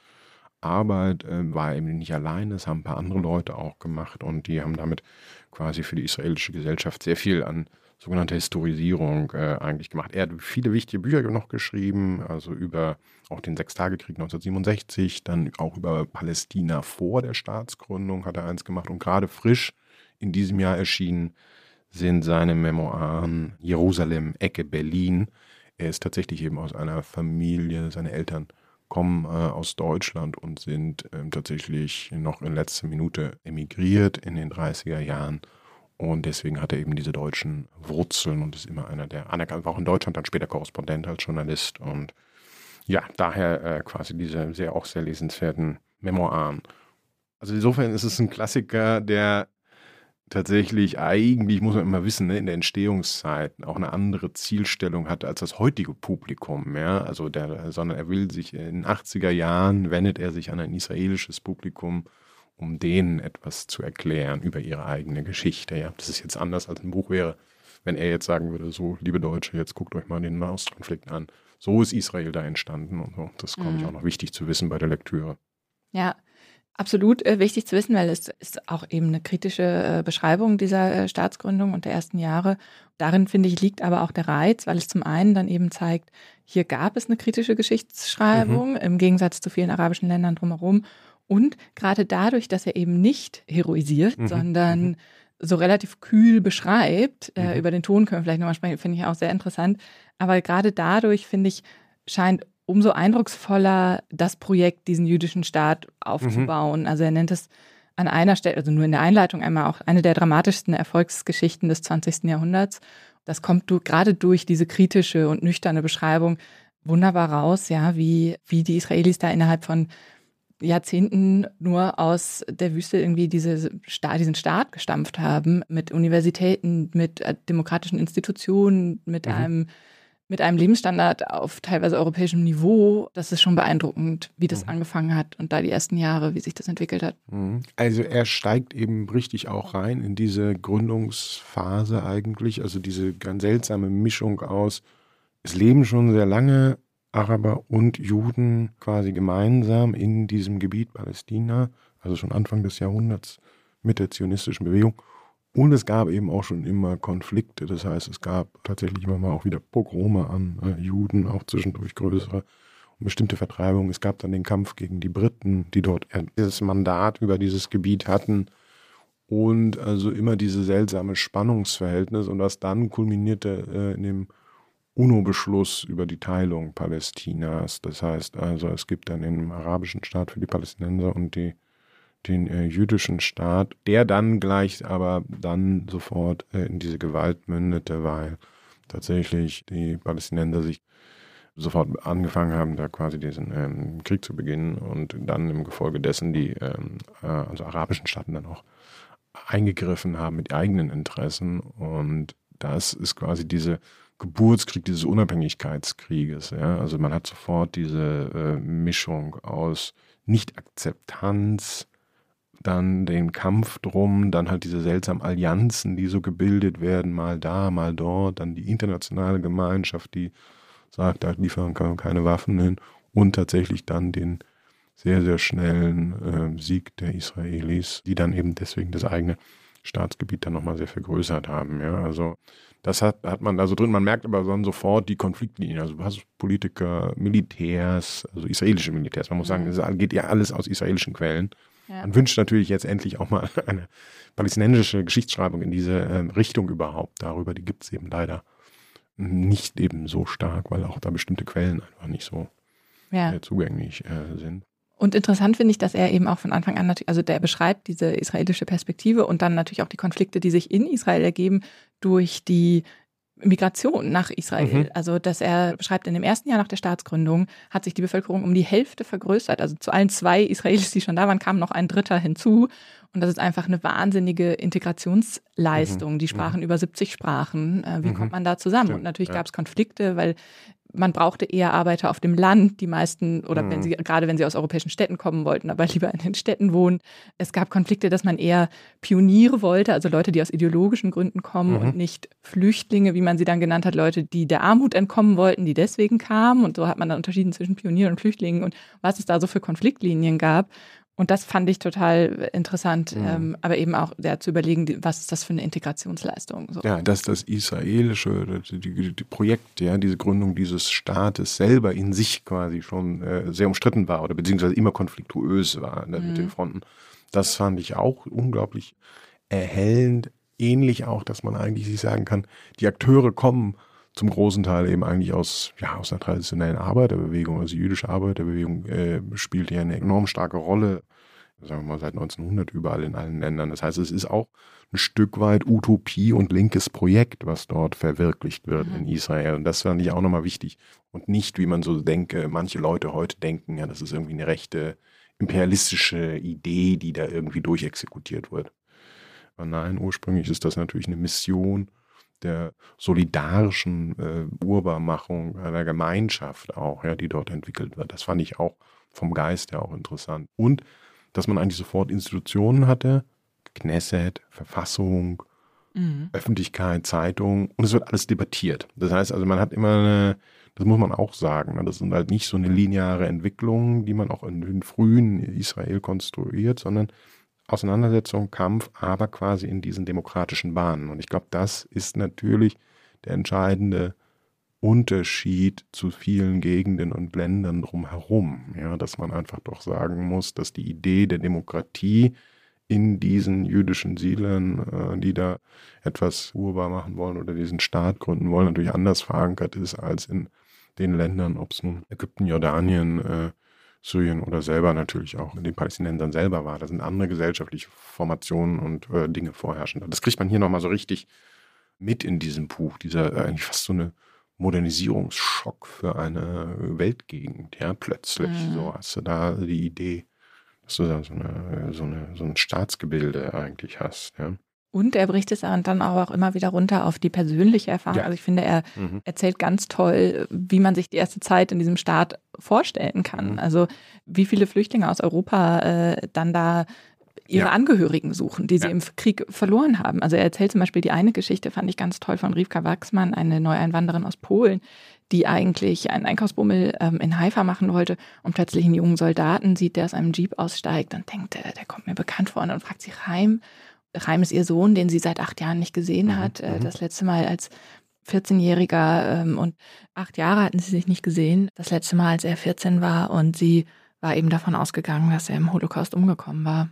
Arbeit, äh, war eben nicht alleine, es haben ein paar andere Leute auch gemacht und die haben damit quasi für die israelische Gesellschaft sehr viel an sogenannter Historisierung äh, eigentlich gemacht. Er hat viele wichtige Bücher noch geschrieben, also über auch den Sechstagekrieg 1967, dann auch über Palästina vor der Staatsgründung hat er eins gemacht und gerade frisch in diesem Jahr erschienen sind seine Memoiren Jerusalem, Ecke, Berlin. Er ist tatsächlich eben aus einer Familie, seine Eltern kommen äh, aus Deutschland und sind äh, tatsächlich noch in letzter Minute emigriert in den 30er Jahren. Und deswegen hat er eben diese deutschen Wurzeln und ist immer einer der anerkannt, war auch in Deutschland dann später Korrespondent als Journalist. Und ja, daher äh, quasi diese sehr auch sehr lesenswerten Memoiren. Also insofern ist es ein Klassiker, der tatsächlich eigentlich, muss man immer wissen, ne, in der Entstehungszeit auch eine andere Zielstellung hatte als das heutige Publikum. Ja? Also der, sondern er will sich in den 80er Jahren, wendet er sich an ein israelisches Publikum, um denen etwas zu erklären über ihre eigene Geschichte. Ja? Das ist jetzt anders als ein Buch wäre, wenn er jetzt sagen würde, so, liebe Deutsche, jetzt guckt euch mal den Nahostkonflikt an. So ist Israel da entstanden und so. Das mhm. ich auch noch wichtig zu wissen bei der Lektüre. Ja, Absolut äh, wichtig zu wissen, weil es ist auch eben eine kritische äh, Beschreibung dieser äh, Staatsgründung und der ersten Jahre. Darin, finde ich, liegt aber auch der Reiz, weil es zum einen dann eben zeigt, hier gab es eine kritische Geschichtsschreibung mhm. im Gegensatz zu vielen arabischen Ländern drumherum. Und gerade dadurch, dass er eben nicht heroisiert, mhm. sondern mhm. so relativ kühl beschreibt, äh, mhm. über den Ton können wir vielleicht nochmal sprechen, finde ich auch sehr interessant. Aber gerade dadurch, finde ich, scheint umso eindrucksvoller das Projekt, diesen jüdischen Staat aufzubauen. Mhm. Also er nennt es an einer Stelle, also nur in der Einleitung einmal auch eine der dramatischsten Erfolgsgeschichten des 20. Jahrhunderts. Das kommt du, gerade durch diese kritische und nüchterne Beschreibung wunderbar raus, ja, wie, wie die Israelis da innerhalb von Jahrzehnten nur aus der Wüste irgendwie diese Staat, diesen Staat gestampft haben, mit Universitäten, mit äh, demokratischen Institutionen, mit mhm. einem mit einem Lebensstandard auf teilweise europäischem Niveau. Das ist schon beeindruckend, wie das mhm. angefangen hat und da die ersten Jahre, wie sich das entwickelt hat. Mhm. Also er steigt eben richtig auch rein in diese Gründungsphase eigentlich, also diese ganz seltsame Mischung aus, es leben schon sehr lange Araber und Juden quasi gemeinsam in diesem Gebiet Palästina, also schon Anfang des Jahrhunderts mit der zionistischen Bewegung. Und es gab eben auch schon immer Konflikte. Das heißt, es gab tatsächlich immer mal auch wieder Pogrome an äh, Juden, auch zwischendurch größere und bestimmte Vertreibungen. Es gab dann den Kampf gegen die Briten, die dort dieses Mandat über dieses Gebiet hatten. Und also immer diese seltsame Spannungsverhältnis und was dann kulminierte äh, in dem UNO-Beschluss über die Teilung Palästinas. Das heißt also, es gibt dann den arabischen Staat für die Palästinenser und die den äh, jüdischen Staat, der dann gleich aber dann sofort äh, in diese Gewalt mündete, weil tatsächlich die Palästinenser sich sofort angefangen haben, da quasi diesen ähm, Krieg zu beginnen und dann im Gefolge dessen die ähm, äh, also arabischen Staaten dann auch eingegriffen haben mit eigenen Interessen und das ist quasi diese Geburtskrieg dieses Unabhängigkeitskrieges. Ja? Also man hat sofort diese äh, Mischung aus Nicht-Akzeptanz, dann den Kampf drum, dann halt diese seltsamen Allianzen, die so gebildet werden, mal da, mal dort, dann die internationale Gemeinschaft, die sagt, da liefern keine Waffen hin und tatsächlich dann den sehr, sehr schnellen äh, Sieg der Israelis, die dann eben deswegen das eigene Staatsgebiet dann nochmal sehr vergrößert haben. Ja, also das hat, hat man also drin, man merkt aber dann sofort die Konfliktlinien, also hast Politiker, Militärs, also israelische Militärs, man muss sagen, es geht ja alles aus israelischen Quellen. Ja. Man wünscht natürlich jetzt endlich auch mal eine palästinensische Geschichtsschreibung in diese äh, Richtung überhaupt. Darüber, die gibt es eben leider nicht eben so stark, weil auch da bestimmte Quellen einfach nicht so ja. äh, zugänglich äh, sind. Und interessant finde ich, dass er eben auch von Anfang an, also der beschreibt diese israelische Perspektive und dann natürlich auch die Konflikte, die sich in Israel ergeben durch die Migration nach Israel. Mhm. Also, dass er beschreibt, in dem ersten Jahr nach der Staatsgründung hat sich die Bevölkerung um die Hälfte vergrößert. Also zu allen zwei Israelis, die schon da waren, kam noch ein Dritter hinzu. Und das ist einfach eine wahnsinnige Integrationsleistung. Mhm. Die sprachen mhm. über 70 Sprachen. Äh, wie mhm. kommt man da zusammen? Stimmt, und natürlich ja. gab es Konflikte, weil man brauchte eher Arbeiter auf dem Land, die meisten, oder mhm. wenn sie, gerade wenn sie aus europäischen Städten kommen wollten, aber lieber in den Städten wohnen. Es gab Konflikte, dass man eher Pioniere wollte, also Leute, die aus ideologischen Gründen kommen mhm. und nicht Flüchtlinge, wie man sie dann genannt hat, Leute, die der Armut entkommen wollten, die deswegen kamen. Und so hat man dann unterschieden zwischen Pionieren und Flüchtlingen und was es da so für Konfliktlinien gab. Und das fand ich total interessant, mhm. ähm, aber eben auch ja, zu überlegen, was ist das für eine Integrationsleistung. So. Ja, dass das israelische die, die, die Projekt, ja, diese Gründung dieses Staates selber in sich quasi schon äh, sehr umstritten war oder beziehungsweise immer konfliktuös war ne, mhm. mit den Fronten. Das fand ich auch unglaublich erhellend. Ähnlich auch, dass man eigentlich sich sagen kann, die Akteure kommen zum großen Teil eben eigentlich aus, ja, aus einer traditionellen Arbeiterbewegung, also jüdische Arbeiterbewegung äh, spielt ja eine enorm starke Rolle, sagen wir mal seit 1900 überall in allen Ländern. Das heißt, es ist auch ein Stück weit Utopie und linkes Projekt, was dort verwirklicht wird mhm. in Israel. Und das fand ich auch nochmal wichtig. Und nicht, wie man so denke, manche Leute heute denken, ja, das ist irgendwie eine rechte imperialistische Idee, die da irgendwie durchexekutiert wird. Aber nein, ursprünglich ist das natürlich eine Mission der solidarischen äh, Urbarmachung einer Gemeinschaft auch, ja, die dort entwickelt wird. Das fand ich auch vom Geist her auch interessant. Und dass man eigentlich sofort Institutionen hatte, Knesset, Verfassung, mhm. Öffentlichkeit, Zeitung und es wird alles debattiert. Das heißt also, man hat immer eine, das muss man auch sagen, ne, das sind halt nicht so eine lineare Entwicklung, die man auch in den frühen Israel konstruiert, sondern Auseinandersetzung, Kampf, aber quasi in diesen demokratischen Bahnen. Und ich glaube, das ist natürlich der entscheidende Unterschied zu vielen Gegenden und Ländern drumherum. Ja, dass man einfach doch sagen muss, dass die Idee der Demokratie in diesen jüdischen Siedlern, äh, die da etwas urbar machen wollen oder diesen Staat gründen wollen, natürlich anders verankert ist als in den Ländern, ob es nun Ägypten, Jordanien, äh, Syrien oder selber natürlich auch in den Palästinensern selber war. Da sind andere gesellschaftliche Formationen und äh, Dinge vorherrschend. Das kriegt man hier nochmal so richtig mit in diesem Buch. Dieser äh, eigentlich fast so eine Modernisierungsschock für eine Weltgegend. Ja, plötzlich. Mhm. So hast du da die Idee, dass du da so, eine, so, eine, so ein Staatsgebilde eigentlich hast. Ja. Und er bricht es dann auch immer wieder runter auf die persönliche Erfahrung. Ja. Also ich finde, er mhm. erzählt ganz toll, wie man sich die erste Zeit in diesem Staat vorstellen kann. Mhm. Also wie viele Flüchtlinge aus Europa äh, dann da ihre ja. Angehörigen suchen, die sie ja. im Krieg verloren haben. Also er erzählt zum Beispiel die eine Geschichte, fand ich ganz toll, von Rivka Wachsmann, eine Neueinwanderin aus Polen, die eigentlich einen Einkaufsbummel ähm, in Haifa machen wollte und plötzlich einen jungen Soldaten sieht, der aus einem Jeep aussteigt und denkt, der, der kommt mir bekannt vor und fragt sich Reim. Reim ist ihr Sohn, den sie seit acht Jahren nicht gesehen mhm, hat. Äh, mhm. Das letzte Mal als 14-Jähriger ähm, und acht Jahre hatten sie sich nicht gesehen. Das letzte Mal, als er 14 war und sie war eben davon ausgegangen, dass er im Holocaust umgekommen war.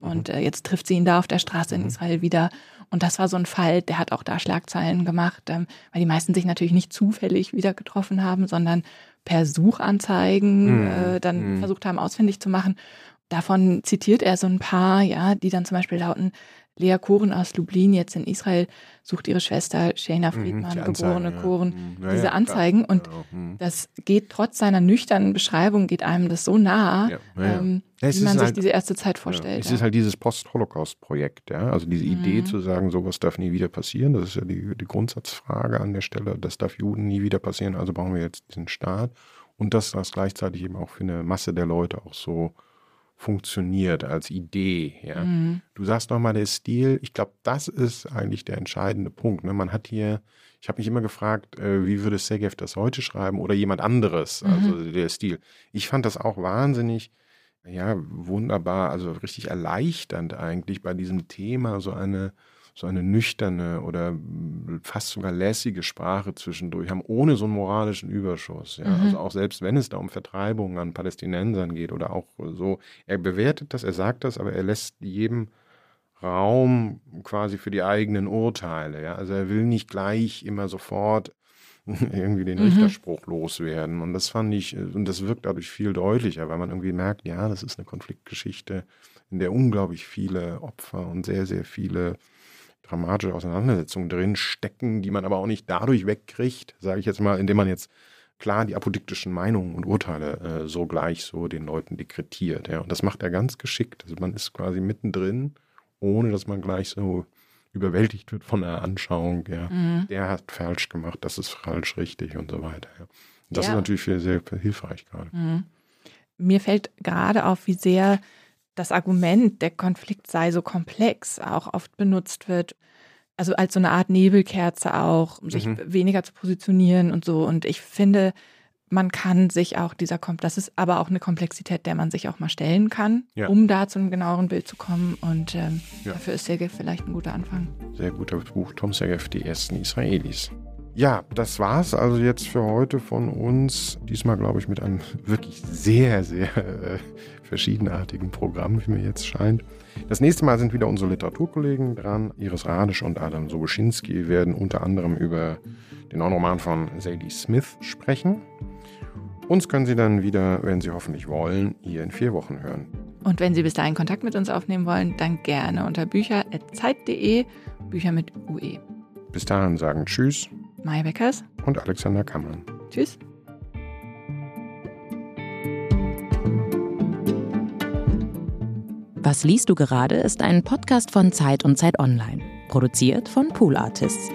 Und mhm. äh, jetzt trifft sie ihn da auf der Straße in mhm. Israel wieder. Und das war so ein Fall, der hat auch da Schlagzeilen gemacht, ähm, weil die meisten sich natürlich nicht zufällig wieder getroffen haben, sondern per Suchanzeigen äh, dann mhm. versucht haben, ausfindig zu machen. Davon zitiert er so ein paar, ja, die dann zum Beispiel lauten, Lea Koren aus Lublin, jetzt in Israel, sucht ihre Schwester Shana mhm, Friedmann, mhm, geborene ja. Koren, ja, diese ja, Anzeigen. Und mhm. das geht trotz seiner nüchternen Beschreibung, geht einem das so nah, ähm, wie man sich halt, diese erste Zeit vorstellt. es ist halt dieses Post-Holocaust-Projekt, ja. Also diese Idee mhm. zu sagen, sowas darf nie wieder passieren, das ist ja die, die Grundsatzfrage an der Stelle, das darf Juden nie wieder passieren, also brauchen wir jetzt diesen Staat. Und dass das gleichzeitig eben auch für eine Masse der Leute auch so funktioniert als Idee. Ja. Mhm. Du sagst nochmal der Stil, ich glaube, das ist eigentlich der entscheidende Punkt. Ne? Man hat hier, ich habe mich immer gefragt, äh, wie würde Segev das heute schreiben oder jemand anderes, mhm. also der Stil. Ich fand das auch wahnsinnig, ja, wunderbar, also richtig erleichternd eigentlich bei diesem Thema so eine so eine nüchterne oder fast sogar lässige Sprache zwischendurch haben, ohne so einen moralischen Überschuss. Ja? Mhm. Also auch selbst wenn es da um Vertreibungen an Palästinensern geht oder auch so, er bewertet das, er sagt das, aber er lässt jedem Raum quasi für die eigenen Urteile. Ja? Also er will nicht gleich immer sofort irgendwie den mhm. Richterspruch loswerden. Und das fand ich, und das wirkt dadurch viel deutlicher, weil man irgendwie merkt, ja, das ist eine Konfliktgeschichte, in der unglaublich viele Opfer und sehr, sehr viele dramatische Auseinandersetzungen drin stecken, die man aber auch nicht dadurch wegkriegt, sage ich jetzt mal, indem man jetzt klar die apodiktischen Meinungen und Urteile äh, so gleich so den Leuten dekretiert. Ja. Und das macht er ganz geschickt. Also man ist quasi mittendrin, ohne dass man gleich so überwältigt wird von der Anschauung. Ja. Mhm. Der hat falsch gemacht, das ist falsch richtig und so weiter. Ja. Und das ja. ist natürlich sehr, sehr hilfreich gerade. Mhm. Mir fällt gerade auf, wie sehr das Argument, der Konflikt sei so komplex, auch oft benutzt wird. Also als so eine Art Nebelkerze auch, um sich mhm. weniger zu positionieren und so. Und ich finde, man kann sich auch dieser, das ist aber auch eine Komplexität, der man sich auch mal stellen kann, ja. um da zu einem genaueren Bild zu kommen. Und ähm, ja. dafür ist Sergej vielleicht ein guter Anfang. Sehr guter Buch, Tom Sergej, die ersten Israelis. Ja, das war's also jetzt für heute von uns. Diesmal, glaube ich, mit einem wirklich sehr, sehr äh, verschiedenartigen Programm, wie mir jetzt scheint. Das nächste Mal sind wieder unsere Literaturkollegen dran. Iris Radisch und Adam Soboschinski werden unter anderem über den Roman von Sadie Smith sprechen. Uns können Sie dann wieder, wenn Sie hoffentlich wollen, hier in vier Wochen hören. Und wenn Sie bis dahin Kontakt mit uns aufnehmen wollen, dann gerne unter bücher.zeit.de, Bücher mit UE. Bis dahin sagen Tschüss. Maya Beckers und Alexander Kammann. Tschüss. Was liest du gerade ist ein Podcast von Zeit und Zeit Online, produziert von Pool Artists.